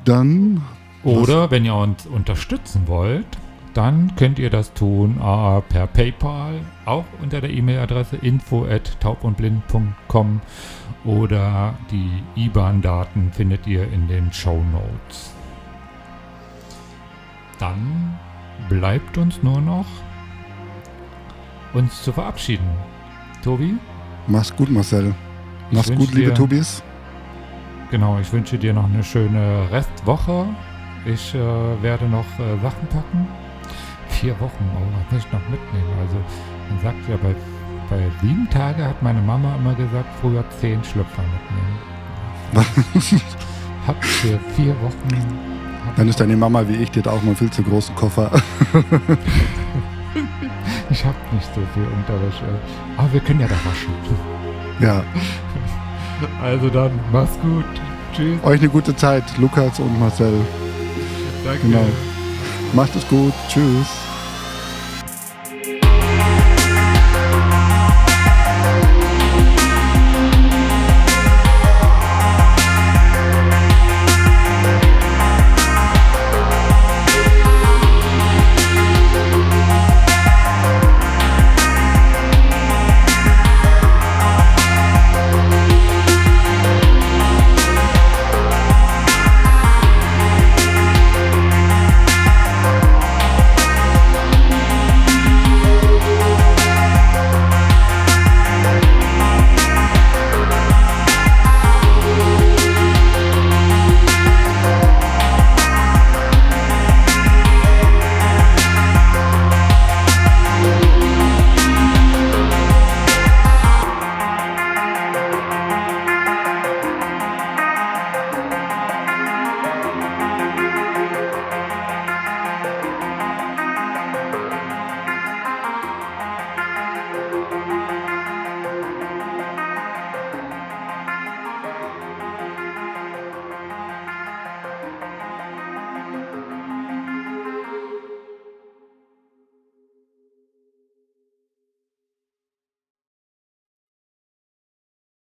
Dann. Oder wenn ihr uns unterstützen wollt, dann könnt ihr das tun äh, per PayPal, auch unter der E-Mail-Adresse info at taubundblind.com oder die IBAN-Daten findet ihr in den Show Notes. dann bleibt uns nur noch uns zu verabschieden. Tobi? Mach's gut, Marcel. Mach's gut, liebe dir- Tobis. Genau, ich wünsche dir noch eine schöne Restwoche. Ich äh, werde noch äh, Sachen packen. Vier Wochen, oh, was muss ich noch mitnehmen? Also, man sagt ja, bei, bei sieben Tage hat meine Mama immer gesagt, früher zehn Schlüpfer mitnehmen. Hab für vier Wochen. hab Dann ist deine Mama wie ich, die hat auch mal einen viel zu großen Koffer. Ich habe nicht so viel Unterwäsche. Aber wir können ja da waschen. ja, Also dann, mach's gut. Tschüss. euch eine gute Zeit, Lukas und Marcel. Danke. Genau. Macht es gut. Tschüss.